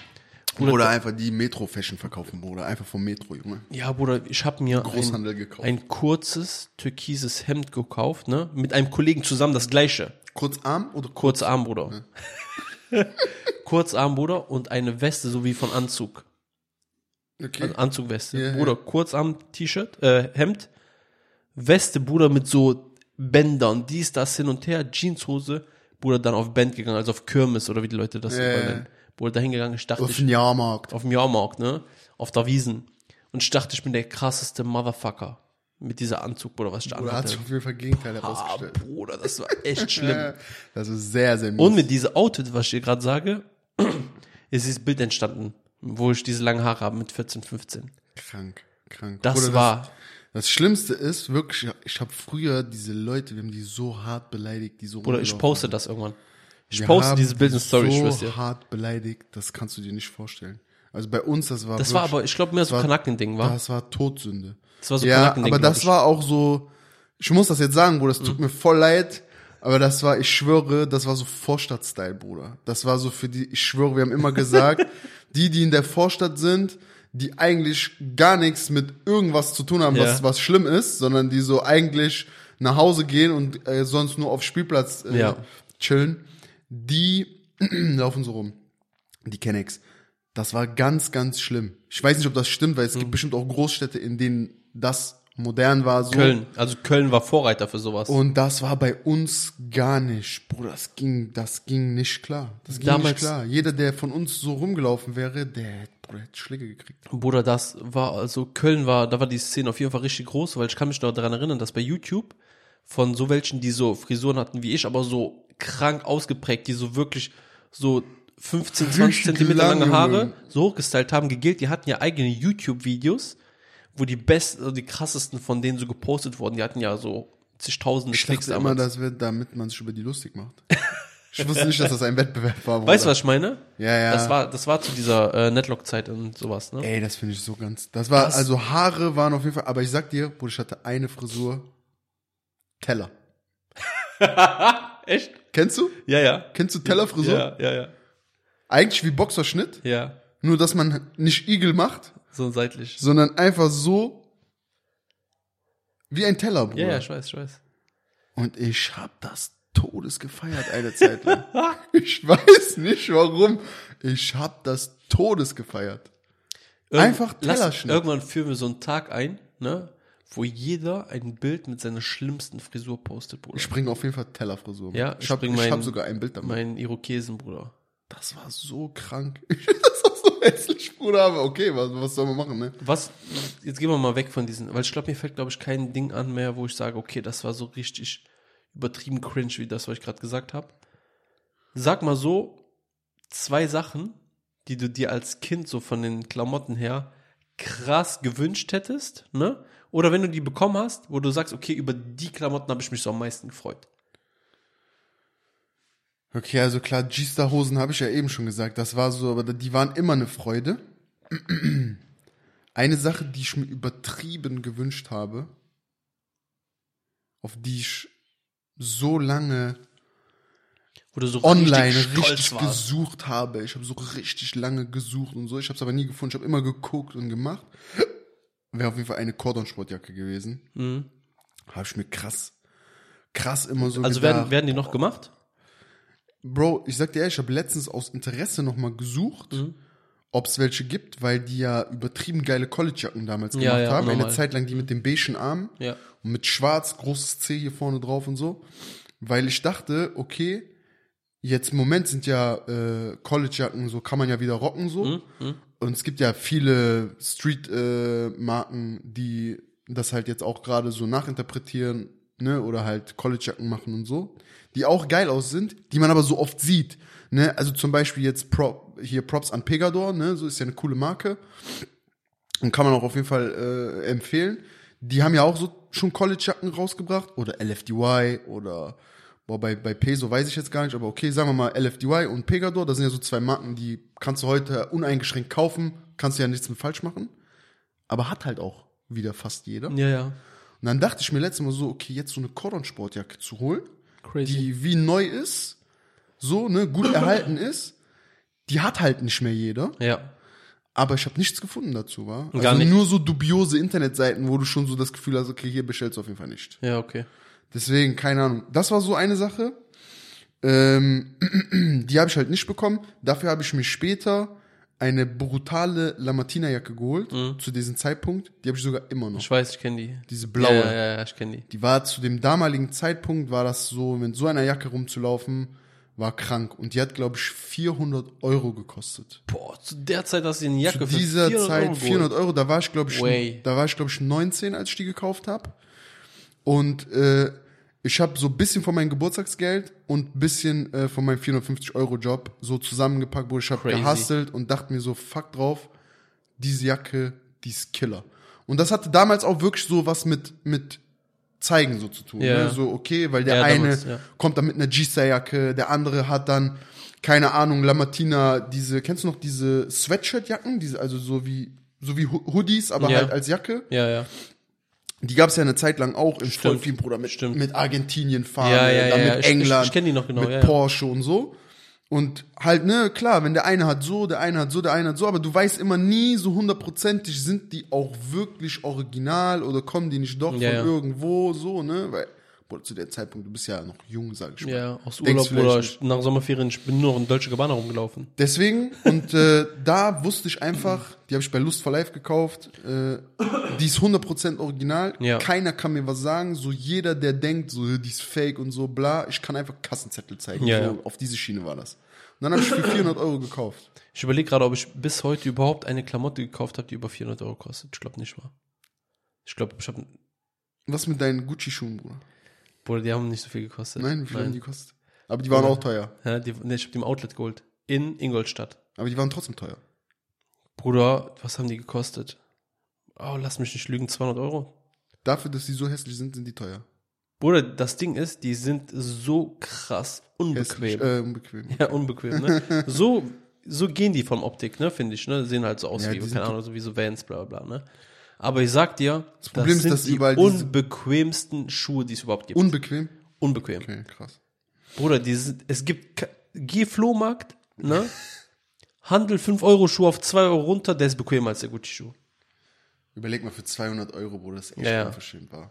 Bruder, Oder einfach die Metro-Fashion verkaufen, Bruder. Einfach vom Metro, Junge. Ja, Bruder, ich habe mir Großhandel ein, gekauft. ein kurzes türkises Hemd gekauft, ne? Mit einem Kollegen zusammen das gleiche. Kurzarm oder Kurzarm, Bruder. Kurzarm, Bruder, und eine Weste, so wie von Anzug. Okay. Also Anzugweste. Ja, Bruder, Kurzarm-T-Shirt, äh, Hemd, Weste, Bruder, mit so Bändern, dies, das, hin und her, Jeanshose, Bruder, dann auf Band gegangen, also auf Kirmes oder wie die Leute das Ja, immer ja. nennen. Bruder, dahin gegangen, ich dachte, Auf ich, den Jahrmarkt. auf dem Jahrmarkt, ne? Auf der Wiesen. Und ich dachte, ich bin der krasseste Motherfucker. Mit dieser Anzug, Bruder, was ich da Oder hat anhatte. sich auf jeden Fall Gegenteil Ah. Bruder, das war echt schlimm. Das ist sehr, sehr mies. Und mit diesem Outfit, was ich dir gerade sage, ist dieses Bild entstanden, wo ich diese langen Haare habe mit 14, 15. Krank, krank. Das Bruder, war, Das, das Schlimmste ist wirklich, ich habe früher diese Leute, wir haben die so hart beleidigt, die so Bruder, ich poste das irgendwann. Ich Wir poste dieses Bild in Story, ich so schwör's dir. hart beleidigt, das kannst du dir nicht vorstellen. Also bei uns, das war Das war wirklich- aber, ich glaube, mehr so war- Kanackending, war? Das war Todsünde. Das war so ja, Kanackending, aber das ich. Mhm. war auch so, ich muss das jetzt sagen, Bruder, das tut mir voll leid, aber das war, ich schwöre, das war so Vorstadt-Style, Bruder. Das war so für die, ich schwöre, wir haben immer gesagt, die, die in der Vorstadt sind, die eigentlich gar nichts mit irgendwas zu tun haben, was, Ja. was schlimm ist, sondern die so eigentlich nach Hause gehen und äh, sonst nur auf Spielplatz äh, Ja. chillen, die laufen so rum. Die Kennex. Das war ganz, ganz schlimm. Ich weiß nicht, ob das stimmt, weil es Mhm. gibt bestimmt auch Großstädte, in denen das modern war. So. Köln. Also Köln war Vorreiter für sowas. Und das war bei uns gar nicht. Bruder, das ging, das ging nicht klar. Das ging Damals- nicht klar. Jeder, der von uns so rumgelaufen wäre, der hätte, Bruder, hätte Schläge gekriegt. Bruder, das war, also Köln war, da war die Szene auf jeden Fall richtig groß, weil ich kann mich noch daran erinnern, dass bei YouTube von so welchen, die so Frisuren hatten wie ich, aber so krank ausgeprägt, die so wirklich so 15, 20 Richtig Zentimeter lang, lange Haare so hochgestylt haben, gegelt, die hatten ja eigene YouTube-Videos, wo die besten, also die krassesten von denen so gepostet wurden, die hatten ja so zigtausende Ich Klicks dachte immer, damals. das wird, damit man sich über die lustig macht. Ich wusste nicht, dass das ein Wettbewerb war. Bruder. Weißt du, was ich meine? Ja, ja. Das war, das war zu dieser äh, Netlock-Zeit und sowas, ne? Ey, das finde ich so ganz. Das war, Das- also Haare waren auf jeden Fall, aber ich sag dir, Bruder, ich hatte eine Frisur. Teller. Echt? Kennst du? Ja, ja. Kennst du Tellerfrisur? Ja, ja, ja. Eigentlich wie Boxerschnitt, Ja. nur dass man nicht Igel macht, So seitlich. sondern einfach so wie ein Teller, Bruder. Ja, ja, ich weiß, ich weiß. Und ich hab das Todes gefeiert eine Zeit lang. ich weiß nicht warum. Ich hab das Todes gefeiert. Einfach lass, Tellerschnitt. Irgendwann führen wir so einen Tag ein, ne, wo jeder ein Bild mit seiner schlimmsten Frisur postet, Bruder. Ich bringe auf jeden Fall Tellerfrisur. mit. Ja, ich ich hab, bring ich mein- hab sogar ein Bild damit. mein Irokesen, Bruder. Das war so krank. das war so hässlich, Bruder. Aber okay, was, was soll man machen, ne? Was, jetzt gehen wir mal weg von diesen, weil ich glaube, mir fällt, glaube ich, kein Ding an mehr, wo ich sage, okay, das war so richtig übertrieben cringe, wie das, was ich gerade gesagt habe. Sag mal so, zwei Sachen, die du dir als Kind so von den Klamotten her krass gewünscht hättest, ne? Oder wenn du die bekommen hast, wo du sagst, okay, über die Klamotten habe ich mich so am meisten gefreut. Okay, also klar, G-Star-Hosen habe ich ja eben schon gesagt. Das war so, aber die waren immer eine Freude. Eine Sache, die ich mir übertrieben gewünscht habe, auf die ich so lange so online richtig richtig gesucht habe. Ich habe so richtig lange gesucht und so. Ich habe es aber nie gefunden. Ich habe immer geguckt und gemacht. Wäre auf jeden Fall eine Cordon-Sportjacke gewesen. Mhm. Habe ich mir krass, krass immer so Also gedacht. werden, werden die noch gemacht? Bro, ich sag dir ehrlich, ich habe letztens aus Interesse nochmal gesucht, ob es welche gibt, weil die ja übertrieben geile College-Jacken damals Ja, gemacht ja, haben. Eine normal. Zeit lang die mit dem beigen Arm Ja. und mit schwarz, großes C hier vorne drauf und so. Weil ich dachte, okay, jetzt im Moment sind ja äh, College-Jacken, so kann man ja wieder rocken so. Mhm, Und es gibt ja viele Street-Marken, die das halt jetzt auch gerade so nachinterpretieren, ne, oder halt College-Jacken machen und so, die auch geil aus sind, die man aber so oft sieht, ne, also zum Beispiel jetzt Prop, hier Props an Pegador, ne, so ist ja eine coole Marke. Und kann man auch auf jeden Fall äh, empfehlen. Die haben ja auch so schon College-Jacken rausgebracht oder LFDY oder boah, bei, bei Peso weiß ich jetzt gar nicht, aber okay, sagen wir mal LFDY und Pegador, das sind ja so zwei Marken, die kannst du heute uneingeschränkt kaufen, kannst du ja nichts mit falsch machen, aber hat halt auch wieder fast jeder. Ja, ja. Und dann dachte ich mir letztes Mal so, okay, jetzt so eine Cordon-Sportjacke zu holen, Crazy. die wie neu ist, so, ne, gut erhalten ist, die hat halt nicht mehr jeder. ja. Aber ich habe nichts gefunden dazu, war. Also Gar nicht. nur so dubiose Internetseiten, wo du schon so das Gefühl hast, okay, hier bestellst du auf jeden Fall nicht. Ja, okay. Deswegen, keine Ahnung. Das war so eine Sache. Ähm, die habe ich halt nicht bekommen. Dafür habe ich mir später eine brutale Lamartina-Jacke geholt, zu diesem Zeitpunkt. Die habe ich sogar immer noch. Mhm. Ich weiß, ich kenne die. Diese blaue. Ja, ja, ja, ich kenne die. Die war zu dem damaligen Zeitpunkt, war das so, mit so einer Jacke rumzulaufen, war krank. Und die hat, glaube ich, 400 Euro gekostet. Boah, zu der Zeit hast du eine Jacke Zu für dieser 400 Zeit Euro 400 Euro, da war ich glaube ich, Way. da war ich glaube ich 19, als ich die gekauft habe. Und äh, ich habe so ein bisschen von meinem Geburtstagsgeld und ein bisschen äh, von meinem 450 Euro Job so zusammengepackt, wo ich habe gehustelt und dachte mir so, fuck drauf, diese Jacke, die ist Killer. Und das hatte damals auch wirklich so was mit mit zeigen so zu tun. Ja. Ne? So okay, weil der Ja, eine damals, ja. kommt dann mit einer G-Star-Jacke, der andere hat dann, keine Ahnung, Lamartina, diese, kennst du noch diese Sweatshirt-Jacken? Diese, also so wie, so wie Ho- Hoodies, aber Ja. halt als Jacke. Ja, ja. Die gab es ja eine Zeit lang auch im. Vollfilm, Bruder, mit, Stimmt. mit Argentinien fahren, Ja, ja, dann ja, mit ich- England, ich- ich kenn die noch genau, mit. Porsche und so. Und halt, ne, klar, wenn der eine hat so, der eine hat so, der eine hat so, aber du weißt immer nie so hundertprozentig, sind die auch wirklich original oder kommen die nicht doch von irgendwo, so, ne, weil, zu der Zeitpunkt, du bist ja noch jung, sag ich mal. Ja, aus Denkst Urlaub oder nicht. nach Sommerferien, ich bin nur noch in Deutsche Gabbana rumgelaufen. Deswegen, und äh, da wusste ich einfach, die habe ich bei Lust for Life gekauft, äh, die ist 100% original, Ja. keiner kann mir was sagen, so jeder, der denkt, so die ist fake und so, bla, ich kann einfach Kassenzettel zeigen, Ja, so, ja. auf diese Schiene war das. Und dann habe ich für 400 Euro gekauft. Ich überlege gerade, ob ich bis heute überhaupt eine Klamotte gekauft habe, die über 400 Euro kostet. Ich glaube nicht mal. Ich glaube, ich habe, Was mit deinen Gucci-Schuhen, Bruder? Bruder, die haben nicht so viel gekostet. Nein, wie viel haben die gekostet? Aber die waren auch teuer. Ja, die, nee, ich habe die im Outlet geholt. In Ingolstadt. Aber die waren trotzdem teuer. Bruder, was haben die gekostet? Oh, lass mich nicht lügen, 200 Euro. Dafür, dass die so hässlich sind, sind die teuer. Bruder, das Ding ist, die sind so krass Hässlich, unbequem. äh, unbequem. Ja, unbequem, ne? So, so gehen die vom Optik, ne, finde ich, ne? Sehen halt so aus Ja, wie, keine Ahnung, so wie so Vans, bla bla bla, ne? Aber ich sag dir, das, Problem ist, sind dass die überall diese- unbequemsten Schuhe, die es überhaupt gibt. Unbequem? Unbequem. Okay, krass. Bruder, die sind, es gibt, ke- geh Flohmarkt, ne? Handel 5 Euro Schuh auf 2 Euro runter, der ist bequemer als der Gucci-Schuh. Überleg mal für 200 Euro, wo das echt Ja, ja. unverschämt war.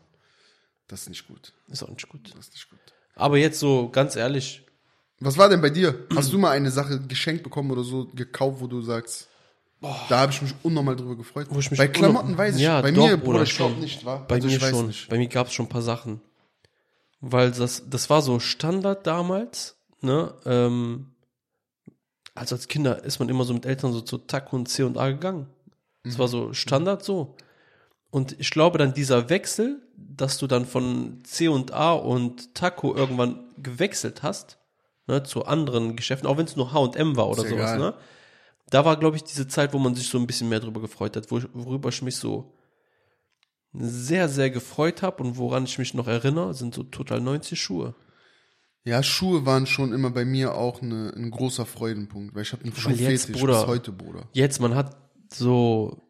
Das ist nicht gut. Ist auch nicht gut. Das ist nicht gut. Aber jetzt so, ganz ehrlich, Was war denn bei dir? Hast du mal eine Sache geschenkt bekommen oder so gekauft, wo du sagst, da habe ich mich unnormal drüber gefreut? Wo ich mich bei Klamotten weiß ich, Ja, bei doch, mir, Bruder, ich schon. glaube nicht, war. Bei also mir schon. nicht. Bei mir gab es schon ein paar Sachen. Weil das, das war so Standard damals, ne? Ähm, also als Kinder ist man immer so mit Eltern so zu TAC und C und A gegangen. Das war so Standard so. Und ich glaube dann dieser Wechsel, dass du dann von C und A und Taco irgendwann gewechselt hast, ne, zu anderen Geschäften, auch wenn es nur H&M war oder ja sowas, egal. ne? Da war, glaube ich, diese Zeit, wo man sich so ein bisschen mehr drüber gefreut hat, worüber ich mich so sehr, sehr gefreut habe und woran ich mich noch erinnere, sind so total 90 Schuhe. Ja, Schuhe waren schon immer bei mir auch eine, ein großer Freudenpunkt, weil ich habe einen Schuhfetisch bis heute, Bruder. Jetzt, man hat so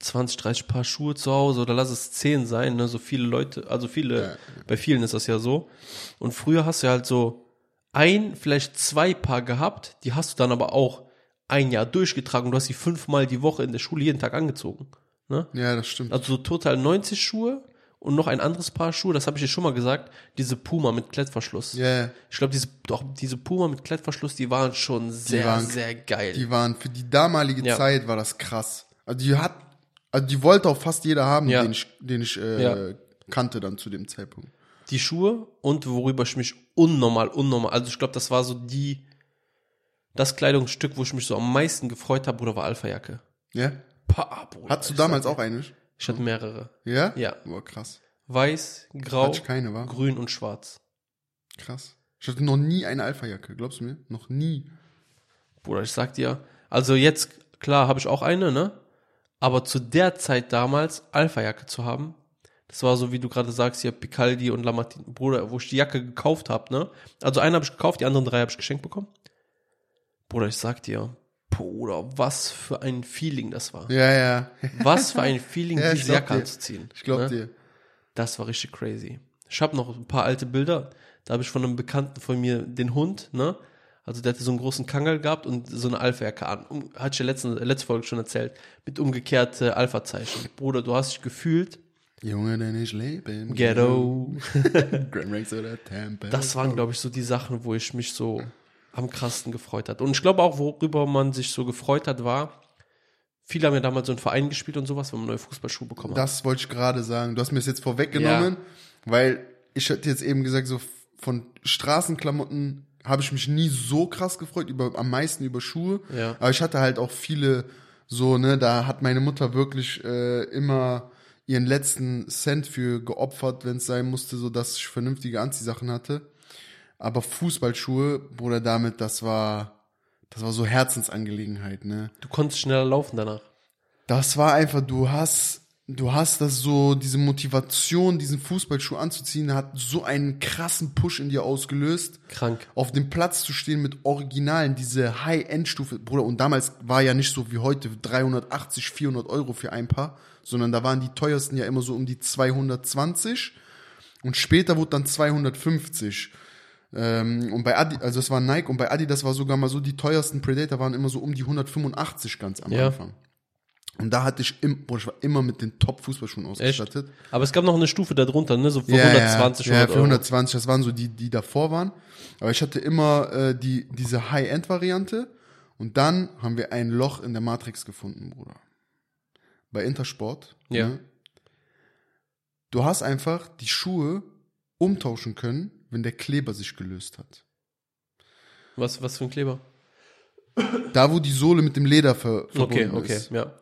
20, 30 Paar Schuhe zu Hause oder lass es 10 sein, ne? So viele Leute, also viele, Ja. bei vielen ist das ja so. Und früher hast du halt so ein, vielleicht zwei Paar gehabt, die hast du dann aber auch ein Jahr durchgetragen. Du hast sie fünfmal die Woche in der Schule jeden Tag angezogen. Ne? Ja, das stimmt. Also so total 90 Schuhe und noch ein anderes Paar Schuhe, das habe ich dir schon mal gesagt, diese Puma mit Klettverschluss. Ja, ja. Ich glaube, diese, doch, diese Puma mit Klettverschluss, die waren schon sehr, waren- sehr geil. Die waren, für die damalige Ja. Zeit war das krass. Also die hat, also die wollte auch fast jeder haben, Ja. den ich, den ich äh, Ja. kannte dann zu dem Zeitpunkt. die Schuhe und worüber ich mich unnormal, unnormal, also ich glaube, das war so die, das Kleidungsstück, wo ich mich so am meisten gefreut habe, Bruder, war Alpha-Jacke. Ja? Pah, Bruder, Hattest du damals auch eine? Ich hatte mehrere. Ja? Ja. Boah, krass. Weiß, grau, keine, grün und schwarz. Krass. Ich hatte noch nie eine Alpha-Jacke, glaubst du mir? Noch nie. Bruder, ich sag dir, also jetzt, klar, habe ich auch eine, ne? Aber zu der Zeit damals, Alpha-Jacke zu haben, das war so, wie du gerade sagst, hier Picaldi und Lamartine, Bruder, wo ich die Jacke gekauft habe, ne? Also eine habe ich gekauft, die anderen drei habe ich geschenkt bekommen. Bruder, ich sag dir, Bruder, was für ein Feeling das war. Ja, ja. Was für ein Feeling, Ja, diese Jacke anzuziehen. Ich glaub ne? dir. Das war richtig crazy. Ich habe noch ein paar alte Bilder. Da habe ich von einem Bekannten von mir den Hund, ne? Also der hatte so einen großen Kangel gehabt und so eine Alpha-Jacke an. Um, hatte ich ja letzten, letzte Folge schon erzählt. Mit umgekehrte Alpha-Zeichen. Bruder, du hast dich gefühlt. Junge, denn ich lebe im Ghetto. Grand Ranks oder Temple. Das waren, glaube ich, so die Sachen, wo ich mich so am krassesten gefreut hat. Und ich glaube auch, worüber man sich so gefreut hat, war, viele haben ja damals so einen Verein gespielt und sowas, wenn man neue Fußballschuhe bekommen hat. Das wollte ich gerade sagen. Du hast mir das jetzt vorweggenommen, weil ich hatte jetzt eben gesagt, so von Straßenklamotten habe ich mich nie so krass gefreut, über, am meisten über Schuhe. Ja. Aber ich hatte halt auch viele so, ne, da hat meine Mutter wirklich äh, immer ihren letzten Cent für geopfert, wenn es sein musste, so dass ich vernünftige Anziehsachen hatte. Aber Fußballschuhe, Bruder, damit, das war, das war so Herzensangelegenheit, ne. Du konntest schneller laufen danach. Das war einfach, du hast, du hast das so, diese Motivation, diesen Fußballschuh anzuziehen, hat so einen krassen Push in dir ausgelöst. Krank. Auf dem Platz zu stehen mit Originalen, diese High-End-Stufe, Bruder, und damals war ja nicht so wie heute 380, 400 Euro für ein Paar, sondern da waren die teuersten ja immer so um die 220 und später wurde dann 250. Ähm, und bei Adi, also es war Nike und bei Adidas war sogar mal so, die teuersten Predator waren immer so um die 185 ganz am Ja. Anfang. Und da hatte ich, im, boah, ich war immer mit den Top-Fußballschuhen ausgestattet. Aber es gab noch eine Stufe darunter, ne? So für Ja, 120, ja, ja, 100 für Euro. 120, das waren so die, die davor waren. Aber ich hatte immer äh, die, diese High-End-Variante. Und dann haben wir ein Loch in der Matrix gefunden, Bruder. Bei Intersport. Ja. Ne? Du hast einfach die Schuhe umtauschen können, wenn der Kleber sich gelöst hat. Was, was für ein Kleber? Da, wo die Sohle mit dem Leder ver Okay, verbunden okay, ist. ja.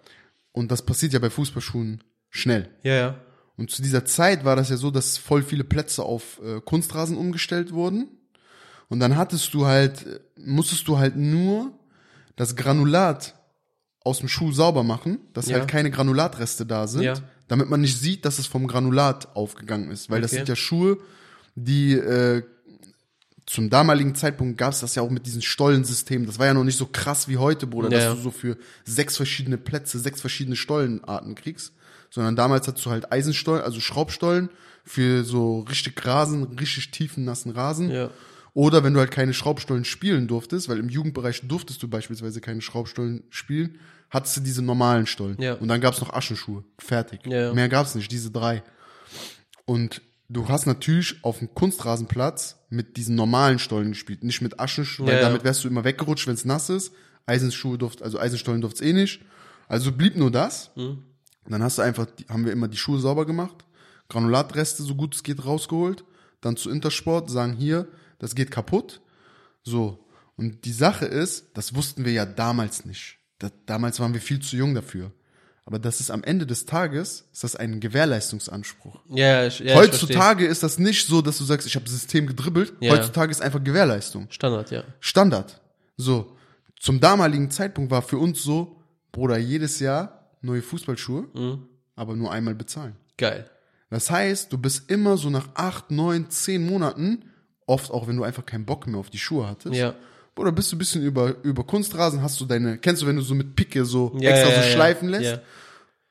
Und das passiert ja bei Fußballschuhen schnell. Ja, ja. Und zu dieser Zeit war das ja so, dass voll viele Plätze auf äh, Kunstrasen umgestellt wurden. Und dann hattest du halt, äh, musstest du halt nur das Granulat aus dem Schuh sauber machen, dass Ja. halt keine Granulatreste da sind, Ja. damit man nicht sieht, dass es vom Granulat aufgegangen ist. Weil das Okay. sind ja Schuhe, die äh, zum damaligen Zeitpunkt gab es das ja auch mit diesem Stollensystem. Das war ja noch nicht so krass wie heute, Bruder, Ja, dass du so für sechs verschiedene Plätze, sechs verschiedene Stollenarten kriegst. Sondern damals hattest du halt Eisenstollen, also Schraubstollen für so richtig Rasen, richtig tiefen, nassen Rasen. Ja. Oder wenn du halt keine Schraubstollen spielen durftest, weil im Jugendbereich durftest du beispielsweise keine Schraubstollen spielen, hattest du diese normalen Stollen. Ja. Und dann gab's noch Aschenschuhe. Fertig. Ja. Mehr gab's nicht, diese drei. Und du hast natürlich auf dem Kunstrasenplatz mit diesen normalen Stollen gespielt, nicht mit Aschenschuhen, Ja, weil ja. damit wärst du immer weggerutscht, wenn es nass ist. Eisenschuhe durft, also Eisenstollen durft's eh nicht. Also blieb nur das. Mhm. Und dann hast du einfach, haben wir immer die Schuhe sauber gemacht, Granulatreste so gut es geht rausgeholt, dann zu Intersport, sagen hier, das geht kaputt. So. Und die Sache ist, das wussten wir ja damals nicht. Da, damals waren wir viel zu jung dafür. Aber das ist am Ende des Tages, ist das ein Gewährleistungsanspruch. Ja, ich, ja ich Heutzutage ist das nicht so, dass du sagst, ich habe System gedribbelt. Ja. Heutzutage ist einfach Gewährleistung. Standard, ja. Standard. So. Zum damaligen Zeitpunkt war für uns so, Bruder, jedes Jahr neue Fußballschuhe, Mhm. aber nur einmal bezahlen. Geil. Das heißt, du bist immer so nach acht, neun, zehn Monaten, oft auch wenn du einfach keinen Bock mehr auf die Schuhe hattest, Ja. Oder bist du ein bisschen über, über Kunstrasen, hast du deine, kennst du, wenn du so mit Picke so Ja, extra ja, so schleifen lässt?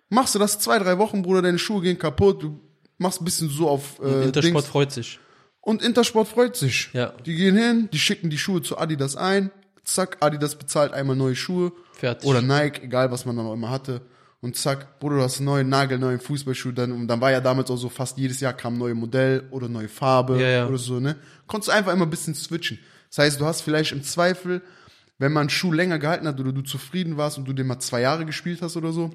Machst du das zwei, drei Wochen, Bruder, deine Schuhe gehen kaputt, du machst ein bisschen so auf äh, Intersport Dings. freut sich. Und Intersport freut sich. Ja. Die gehen hin, die schicken die Schuhe zu Adidas ein, zack, Adidas bezahlt einmal neue Schuhe. Fertig. Oder Nike, egal was man dann auch immer hatte. Und zack, Bruder, du hast einen neuen Nagel, neuen Fußballschuh. Dann, und dann war ja damals auch so, fast jedes Jahr kam ein neues Modell oder neue Farbe Ja, ja. oder so, ne? Konntest du einfach immer ein bisschen switchen. Das heißt, du hast vielleicht im Zweifel, wenn man einen Schuh länger gehalten hat oder du zufrieden warst und du den mal zwei Jahre gespielt hast oder so,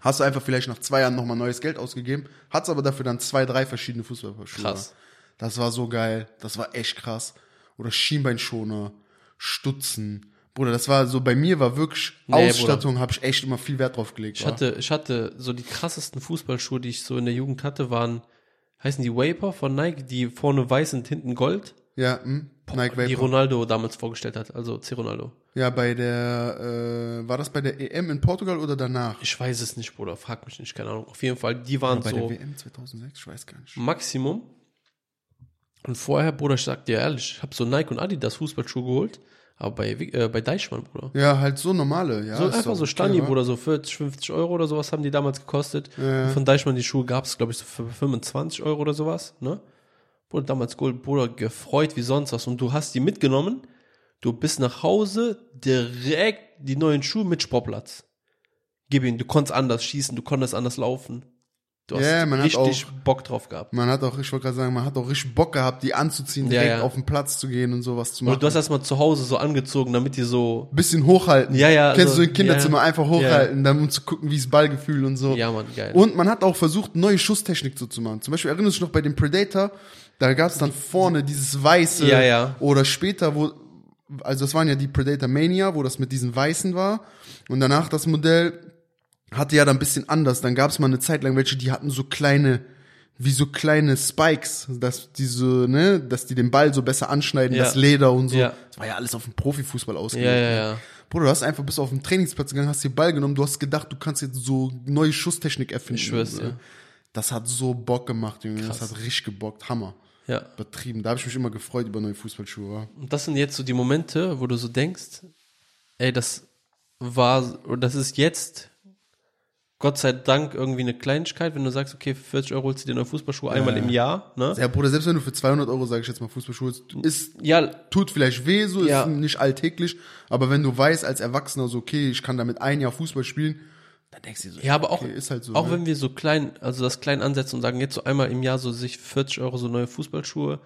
hast du einfach vielleicht nach zwei Jahren nochmal neues Geld ausgegeben, hast aber dafür dann zwei, drei verschiedene Fußballschuhe. Krass. Das war so geil. Das war echt krass. Oder Schienbeinschoner, Stutzen. Bruder, das war so, bei mir war wirklich Nee, Ausstattung, habe ich echt immer viel Wert drauf gelegt. Ich hatte, ich hatte so die krassesten Fußballschuhe, die ich so in der Jugend hatte, waren, heißen die Vapor von Nike, die vorne weiß und hinten gold, ja, hm? Nike die. Ronaldo damals vorgestellt hat, also C. Ronaldo. Ja, bei der, äh, war das bei der EM in Portugal oder danach? Ich weiß es nicht, Bruder, frag mich nicht, keine Ahnung. Auf jeden Fall, die waren bei so der WM 2006, ich weiß gar nicht. Maximum. Und vorher, Bruder, ich sag dir ehrlich, ich habe so Nike und Adidas Fußballschuhe geholt, aber bei, äh, bei Deichmann, Bruder. Ja, halt so normale, ja. So einfach so Stani, wa? Bruder, so 40, 50 Euro oder sowas haben die damals gekostet. Und von Deichmann die Schuhe gab es, glaube ich, so für 25 Euro oder sowas, ne? Bruder, damals Gold, Bruder, gefreut wie sonst was. Und du hast die mitgenommen, du bist nach Hause, direkt die neuen Schuhe mit Sportplatz. Gib ihn, du konntest anders schießen, du konntest anders laufen. Du hast Ja, man hat richtig Bock drauf gehabt. Man hat auch, ich wollte gerade sagen, man hat auch richtig Bock gehabt, die anzuziehen, Ja, direkt ja. auf den Platz zu gehen und sowas zu machen. du hast erstmal zu Hause so angezogen, damit die so, bisschen hochhalten. Ja, ja, Kennst also, du im Kinderzimmer ja, einfach hochhalten, dann um zu gucken, wie es Ballgefühl und so. ja, Mann, geil. Und man hat auch versucht, neue Schusstechnik so zu machen. Zum Beispiel erinnerst du dich noch bei dem Predator, da gab es dann vorne dieses weiße Ja, ja. oder später, wo, also das waren ja die Predator Mania, wo das mit diesen weißen war. Und danach das Modell hatte ja dann ein bisschen anders. Dann gab es mal eine Zeit lang welche, die hatten so kleine, wie so kleine Spikes, dass diese, ne, dass die den Ball so besser anschneiden, Ja. das Leder und so. Ja. Das war ja alles auf dem Profifußball ausgelegt. ja, ja, ja. Bruder, du hast einfach bis auf den Trainingsplatz gegangen, hast den Ball genommen, du hast gedacht, du kannst jetzt so neue Schusstechnik erfinden. Ich schwör's dir. Das hat so Bock gemacht, Junge. Das hat richtig gebockt. Hammer. Ja. Übertrieben. Da habe ich mich immer gefreut über neue Fußballschuhe. wa? Und das sind jetzt so die Momente, wo du so denkst, ey, das war, das ist jetzt, Gott sei Dank, irgendwie eine Kleinigkeit, wenn du sagst, okay, für 40 Euro holst du dir neue Fußballschuhe einmal im Jahr, ne? Ja, Bruder, selbst wenn du für 200 Euro, sage ich jetzt mal, Fußballschuhe, ist, ist, Ja, tut vielleicht weh, so Ja. ist nicht alltäglich. Aber wenn du weißt als Erwachsener so, okay, ich kann damit ein Jahr Fußball spielen, dann denkst du so, ja, aber auch, okay, ist halt so. auch ne? wenn wir so klein, also das klein ansetzen und sagen, jetzt so einmal im Jahr so sich 40 Euro so neue Fußballschuhe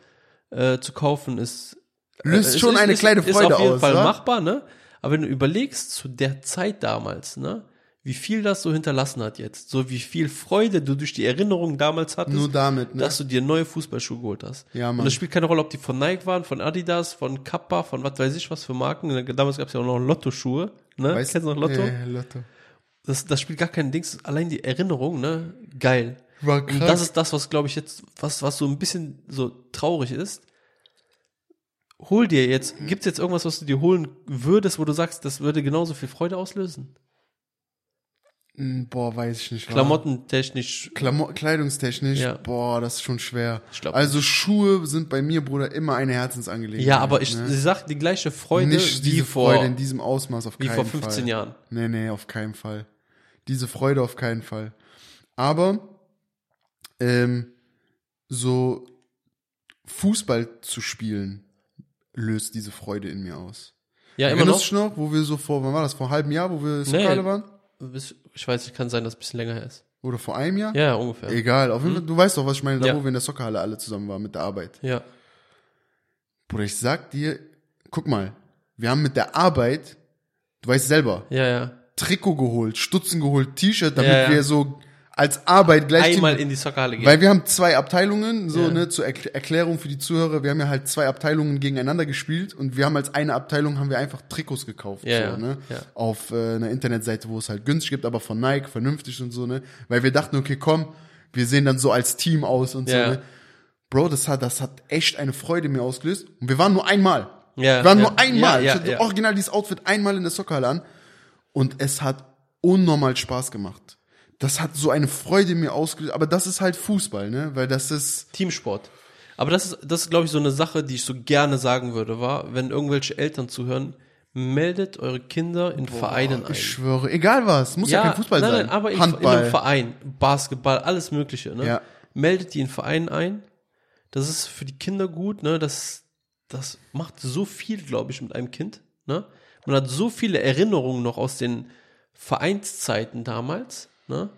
äh, zu kaufen, ist Löst äh, schon eine kleine Freude Ist auf jeden aus, Fall wa? machbar, ne? Aber wenn du überlegst, zu der Zeit damals, ne? Wie viel das so hinterlassen hat jetzt, so wie viel Freude du durch die Erinnerung damals hattest, Nur damit, ne? dass du dir neue Fußballschuhe geholt hast. Ja, Und Mann. das spielt keine Rolle, ob die von Nike waren, von Adidas, von Kappa, von was weiß ich was für Marken. Damals gab es ja auch noch Lotto-Schuhe. Ne? Weißt Kennst du noch Lotto? Ja, ja, Lotto. Das, das spielt gar kein Dings. Allein die Erinnerung, ne? Geil. War Und krass. das ist das, was glaube ich jetzt, was, was so ein bisschen so traurig ist. Hol dir jetzt, gibt's jetzt irgendwas, was du dir holen würdest, wo du sagst, das würde genauso viel Freude auslösen? Hm, Boah, weiß ich nicht. Klamottentechnisch. Klamo Kleidungstechnisch, Ja. boah, das ist schon schwer. Also Schuhe sind bei mir, Bruder, immer eine Herzensangelegenheit. Ja, aber ich, ne? sag die gleiche Freude nicht wie diese vor, Freude in diesem Ausmaß auf wie keinen vor 15 Fall. Jahren. Nee, nee, auf keinen Fall. Diese Freude auf keinen Fall. Aber ähm, so Fußball zu spielen löst diese Freude in mir aus. Ja, immer noch. noch, wo wir so vor, wann war das, vor einem halben Jahr, wo wir Sokale waren? Bis- Ich weiß kann sein, dass es ein bisschen länger her ist. Oder vor einem Jahr? Ja, ungefähr. Egal, auf jeden Fall, du weißt doch, was ich meine, da Ja. wo wir in der Soccerhalle alle zusammen waren mit der Arbeit. Ja. Bruder, ich sag dir, guck mal, wir haben mit der Arbeit, du weißt selber, Ja, ja. Trikot geholt, Stutzen geholt, T-Shirt, damit Ja, ja. wir so als Arbeit gleich Einmal in die Soccerhalle gehen. weil wir haben zwei Abteilungen, so Ja. ne, zur Erkl Erklärung für die Zuhörer, wir haben ja halt zwei Abteilungen gegeneinander gespielt und wir haben als eine Abteilung haben wir einfach Trikots gekauft, Ja, so, ne, ja. auf äh, einer Internetseite, wo es halt günstig gibt, aber von Nike vernünftig und so, ne, weil wir dachten, okay, komm, wir sehen dann so als Team aus und so, ne. Bro, das hat, das hat echt eine Freude mir ausgelöst und wir waren nur einmal. Ja, wir waren nur einmal. Ich hatte original dieses Outfit einmal in der Soccerhalle an und es hat unnormal Spaß gemacht. Das hat so eine Freude mir ausgelöst, aber das ist halt Fußball, ne? Weil das ist Teamsport. Aber das ist, das ist, glaube ich, so eine Sache, die ich so gerne sagen würde, war, wenn irgendwelche Eltern zuhören, meldet eure Kinder in Vereinen ein. Ich schwöre, egal was, muss ja, kein Fußball nein, sein. Nein, aber in, in Handball. einem Verein, Basketball, alles Mögliche. Ne? Ja. Meldet die in Vereinen ein. Das ist für die Kinder gut. Ne? Das, das macht so viel, glaube ich, mit einem Kind. Ne? Man hat so viele Erinnerungen noch aus den Vereinszeiten damals. Ne?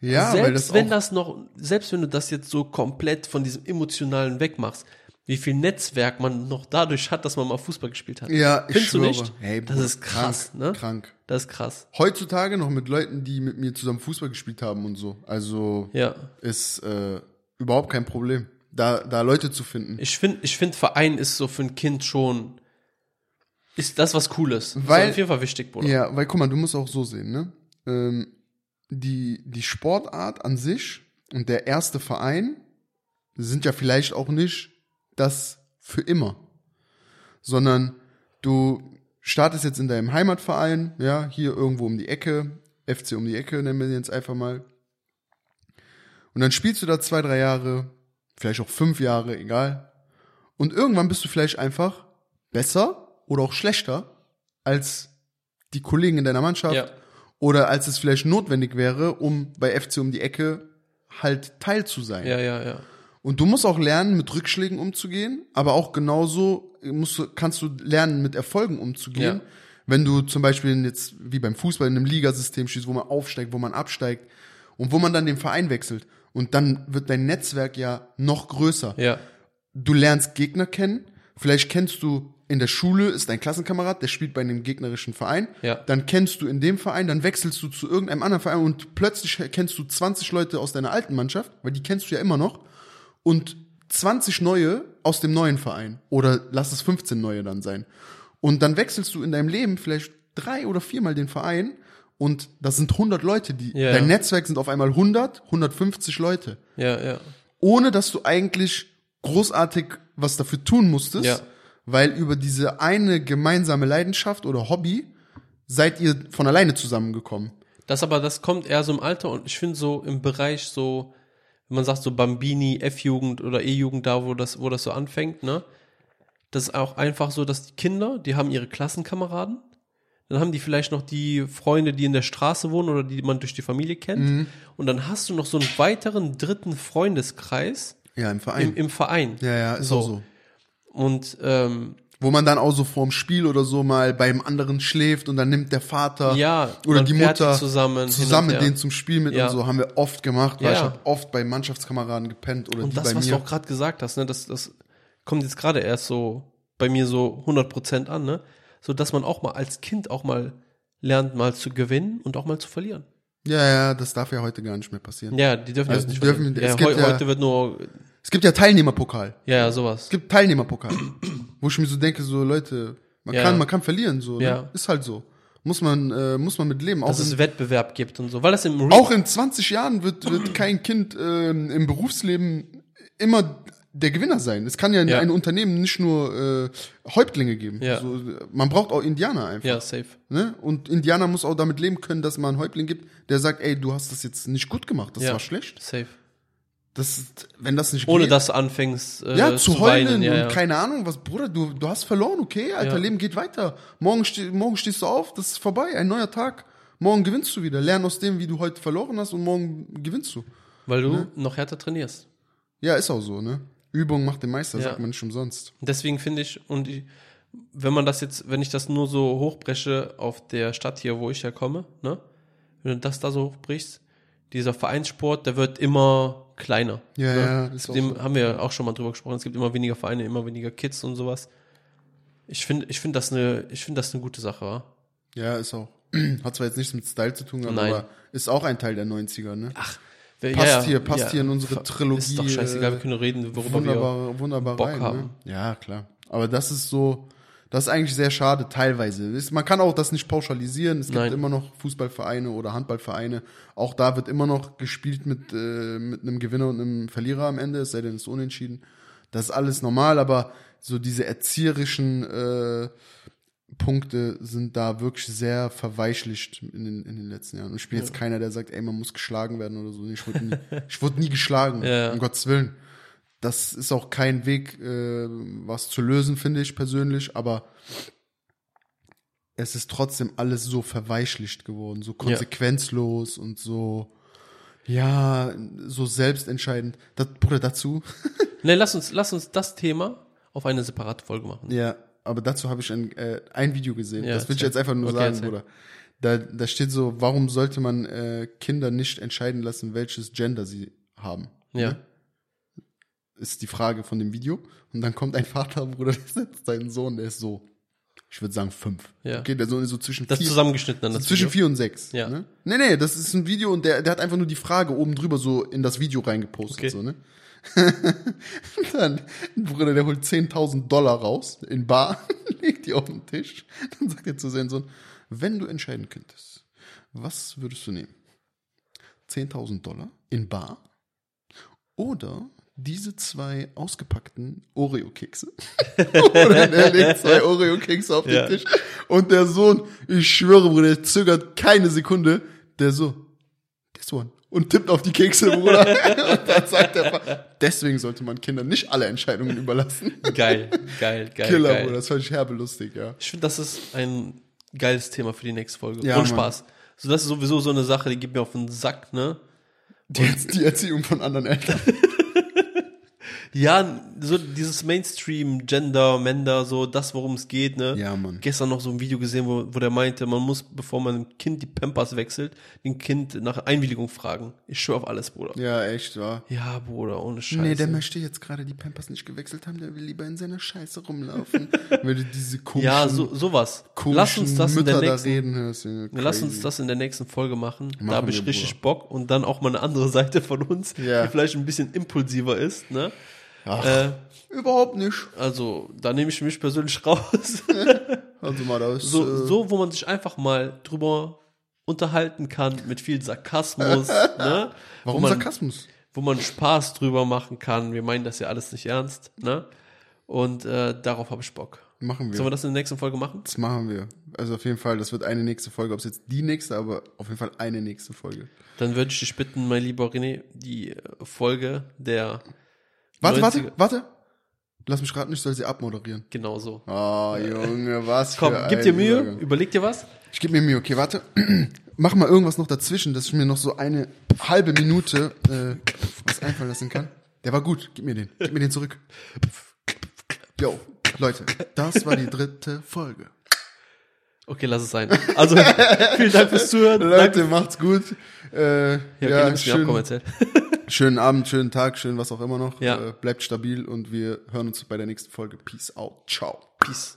ja, selbst das wenn das noch, selbst wenn du das jetzt so komplett von diesem emotionalen wegmachst, wie viel Netzwerk man noch dadurch hat, dass man mal Fußball gespielt hat. ja, ich Findest du schwöre. nicht? Hey, das Bruder, ist krass, krank, ne? Krank. Das ist krass. Heutzutage noch mit Leuten, die mit mir zusammen Fußball gespielt haben und so. Also Ja. ist äh, überhaupt kein Problem, da, da Leute zu finden. Ich finde, ich finde, Verein ist so für ein Kind schon, ist das was Cooles. Weil- ist auf jeden Fall wichtig, Bruder. Ja, weil guck mal, du musst auch so sehen, ne? Ähm, die, die Sportart an sich und der erste Verein sind ja vielleicht auch nicht das für immer, sondern du startest jetzt in deinem Heimatverein, ja, hier irgendwo um die Ecke, FC um die Ecke, nennen wir den jetzt einfach mal. Und dann spielst du da zwei, drei Jahre, vielleicht auch fünf Jahre, egal. Und irgendwann bist du vielleicht einfach besser oder auch schlechter als die Kollegen in deiner Mannschaft Ja. oder als es vielleicht notwendig wäre, um bei FC um die Ecke halt Teil zu sein. Ja, ja, ja. Und du musst auch lernen, mit Rückschlägen umzugehen, aber auch genauso musst du, kannst du lernen, mit Erfolgen umzugehen. Ja. Wenn du zum Beispiel jetzt wie beim Fußball in einem Ligasystem stehst, wo man aufsteigt, wo man absteigt und wo man dann den Verein wechselt. Und dann wird dein Netzwerk ja noch größer. Ja. Du lernst Gegner kennen. Vielleicht kennst du in der Schule, ist dein Klassenkamerad, der spielt bei einem gegnerischen Verein. Ja. Dann kennst du in dem Verein, dann wechselst du zu irgendeinem anderen Verein und plötzlich kennst du 20 Leute aus deiner alten Mannschaft, weil die kennst du ja immer noch. Und 20 neue aus dem neuen Verein. Oder lass es 15 neue dann sein. Und dann wechselst du in deinem Leben vielleicht drei oder viermal den Verein und das sind 100 Leute, die, Ja. dein Netzwerk sind auf einmal 100, 150 Leute Ja, ja. ohne dass du eigentlich großartig was dafür tun musstest, Ja. Weil über diese eine gemeinsame Leidenschaft oder Hobby seid ihr von alleine zusammengekommen. Das aber, das kommt eher so im Alter und ich finde so im Bereich so, wenn man sagt so Bambini, F-Jugend oder E-Jugend, da wo das, wo das so anfängt, ne? Das ist auch einfach so, dass die Kinder, die haben ihre Klassenkameraden, dann haben die vielleicht noch die Freunde, die in der Straße wohnen oder die man durch die Familie kennt. Mhm. Und dann hast du noch so einen weiteren dritten Freundeskreis Ja, im Verein. im, im Verein. ja, ja, ist So. auch so. Und ähm, Wo man dann auch so vorm Spiel oder so mal beim anderen schläft und dann nimmt der Vater Ja, oder die Mutter zusammen zusammen mit denen zum Spiel mit Ja. und so haben wir oft gemacht, weil Ja. ich habe oft bei Mannschaftskameraden gepennt oder Und die das, bei was mir. du auch gerade gesagt hast, ne, das, das kommt jetzt gerade erst so bei mir so 100% an, ne? So dass man auch mal als Kind auch mal lernt, mal zu gewinnen und auch mal zu verlieren. ja, ja, das darf ja heute gar nicht mehr passieren. Ja, die dürfen Also das nicht dürfen- Ja, heu, heute wird nur, Es gibt ja Teilnehmerpokal. ja, ja, sowas. Es gibt Teilnehmerpokal, wo ich mir so denke, so Leute, man Ja. kann, man kann verlieren, so, ne? Ja. ist halt so. Muss man, äh, muss man mit leben. Auch Dass es in, Wettbewerb gibt und so. Weil das im Re auch in 20 Jahren wird, wird kein Kind ähm, im Berufsleben immer der Gewinner sein. Es kann ja in Ja. einem Unternehmen nicht nur äh, Häuptlinge geben. Ja. So, man braucht auch Indianer einfach. Ja, safe. Ne? Und Indianer muss auch damit leben können, dass man einen Häuptling gibt, der sagt, ey, du hast das jetzt nicht gut gemacht, das Ja. war schlecht. Safe. Das wenn das nicht Ohne geht, dass du anfängst äh, ja, zu, heulen weinen. Ja, und ja. keine Ahnung, was, Bruder, du, du hast verloren, okay, alter, Ja. Leben geht weiter. Morgen, ste morgen stehst du auf, das ist vorbei, ein neuer Tag. Morgen gewinnst du wieder. Lern aus dem, wie du heute verloren hast und morgen gewinnst du. Weil du Ne? noch härter trainierst. Ja, ist auch so, ne? Übung macht den Meister, sagt man nicht umsonst. Deswegen finde ich, und ich, wenn man das jetzt, wenn ich das nur so hochbreche auf der Stadt hier, wo ich herkomme, ne? Wenn du das da so hochbrichst, dieser Vereinssport, der wird immer kleiner. Ja, ne? ja, ist auch Dem so. haben wir auch schon mal drüber gesprochen. Es gibt immer weniger Vereine, immer weniger Kids und sowas. Ich finde, ich finde das eine, ich finde das eine gute Sache, wa? Ja, ist auch. Hat zwar jetzt nichts mit Style zu tun, gehabt, Nein. aber ist auch ein Teil der 90er, ne? Ach, wer- Passt hier, passt hier in unsere Ist Trilogie, doch scheißegal, äh, wir können reden, worüber wir. wunderbar, wunderbar Bock rein, haben. Ne? Ja, klar. Aber das ist so, das ist eigentlich sehr schade, teilweise. Man kann auch das nicht pauschalisieren. Es gibt Nein. immer noch Fußballvereine oder Handballvereine. Auch da wird immer noch gespielt mit, äh, mit einem Gewinner und einem Verlierer am Ende, es sei denn, es ist unentschieden. Das ist alles normal, aber so diese erzieherischen äh, Punkte sind da wirklich sehr verweichlicht in den, in den letzten Jahren. Und ich bin jetzt keiner, der sagt, ey, man muss geschlagen werden oder so. Ich wurde nie, ich wurde nie geschlagen, Ja. um Gottes Willen. Das ist auch kein Weg, äh, was zu lösen, finde ich persönlich, aber es ist trotzdem alles so verweichlicht geworden, so konsequenzlos und so, ja, so selbstentscheidend. Das, Bruder, dazu, Ne, lass uns, lass uns das Thema auf eine separate Folge machen. ja, aber dazu habe ich ein, äh, ein Video gesehen. Ja, das will ich jetzt einfach nur Okay, sagen, erzähl. Bruder. Da, da steht so, warum sollte man äh, Kinder nicht entscheiden lassen, welches Gender sie haben? Ja. Ne? Ist die Frage von dem Video. Und dann kommt ein Vater, Bruder, der setzt seinen Sohn, der ist so, ich würde sagen fünf. Ja. Okay, der Sohn ist so zwischen Das vier, zusammengeschnitten dann das zwischen Video. vier und sechs. Ja. Ne? Nee, nee, das ist ein Video und der, der hat einfach nur die Frage oben drüber so in das Video reingepostet. Okay. So, ne? dann, Bruder, der holt 10.000 Dollar raus in Bar, legt die auf den Tisch. Dann sagt er zu seinem Sohn, wenn du entscheiden könntest, was würdest du nehmen? 10.000 Dollar in Bar oder diese zwei ausgepackten Oreo-Kekse? Oder er legt zwei Oreo-Kekse auf den Ja. Tisch und der Sohn, ich schwöre, Bruder, der zögert keine Sekunde, der so, this one. Und tippt auf die Kekse, Bruder. und dann sagt er, deswegen sollte man Kindern nicht alle Entscheidungen überlassen. Geil, geil, geil. Killer, geil. Bruder, das fand ich herbe lustig, ja. Ich finde, das ist ein geiles Thema für die nächste Folge. Ja, Und Mann. Spaß. So, das ist sowieso so eine Sache, die gibt mir auf den Sack, ne? Die, die Erziehung von anderen Eltern. Ja, so dieses Mainstream, Gender, Mender, so das, worum es geht, ne? Ja, Mann. Gestern noch so ein Video gesehen, wo, wo der meinte, man muss, bevor man dem Kind die Pampers wechselt, den Kind nach Einwilligung fragen. Ich schwör auf alles, Bruder. Ja, echt, wa? Ja, Bruder, ohne Scheiße. Nee, der möchte jetzt gerade die Pampers nicht gewechselt haben, der will lieber in seiner Scheiße rumlaufen. Du diese komischen, ja, so, sowas. Lass uns das in Mütter der da nächsten, reden hörst. Junge, lass uns das in der nächsten Folge machen. da Machen habe ich richtig Bock und dann auch mal eine andere Seite von uns, Ja. die vielleicht ein bisschen impulsiver ist, ne? Ach, Äh, überhaupt nicht. also, da nehme ich mich persönlich raus. Also mal das. so, äh, so, wo man sich einfach mal drüber unterhalten kann mit viel Sarkasmus, ne? warum wo man, Sarkasmus? Wo man Spaß drüber machen kann. Wir meinen das ja alles nicht ernst, ne? Und äh, darauf habe ich Bock. Machen wir. Sollen wir das in der nächsten Folge machen? Das machen wir. Also auf jeden Fall, das wird eine nächste Folge. Ob es jetzt die nächste, aber auf jeden Fall eine nächste Folge. Dann würde ich dich bitten, mein lieber René, die Folge der Warte, 90er warte, warte. Lass mich raten, ich soll sie abmoderieren. Genau so. Oh, Junge, was Komm, gib dir Mühe, Übergang. überleg dir was. Ich gebe mir Mühe, okay, warte. Mach mal irgendwas noch dazwischen, dass ich mir noch so eine halbe Minute äh, was einfallen lassen kann. Der war gut, gib mir den. Gib mir den zurück. Yo, Leute, das war die dritte Folge. Okay, lass es sein. Also, vielen Dank fürs Zuhören. Leute, macht's gut. Äh, Ja, okay, ja, mir schön, Abkommen erzählen. Schönen Abend, schönen Tag, schön was auch immer noch. Ja. Äh, bleibt stabil und wir hören uns bei der nächsten Folge. Peace out. Ciao. Peace.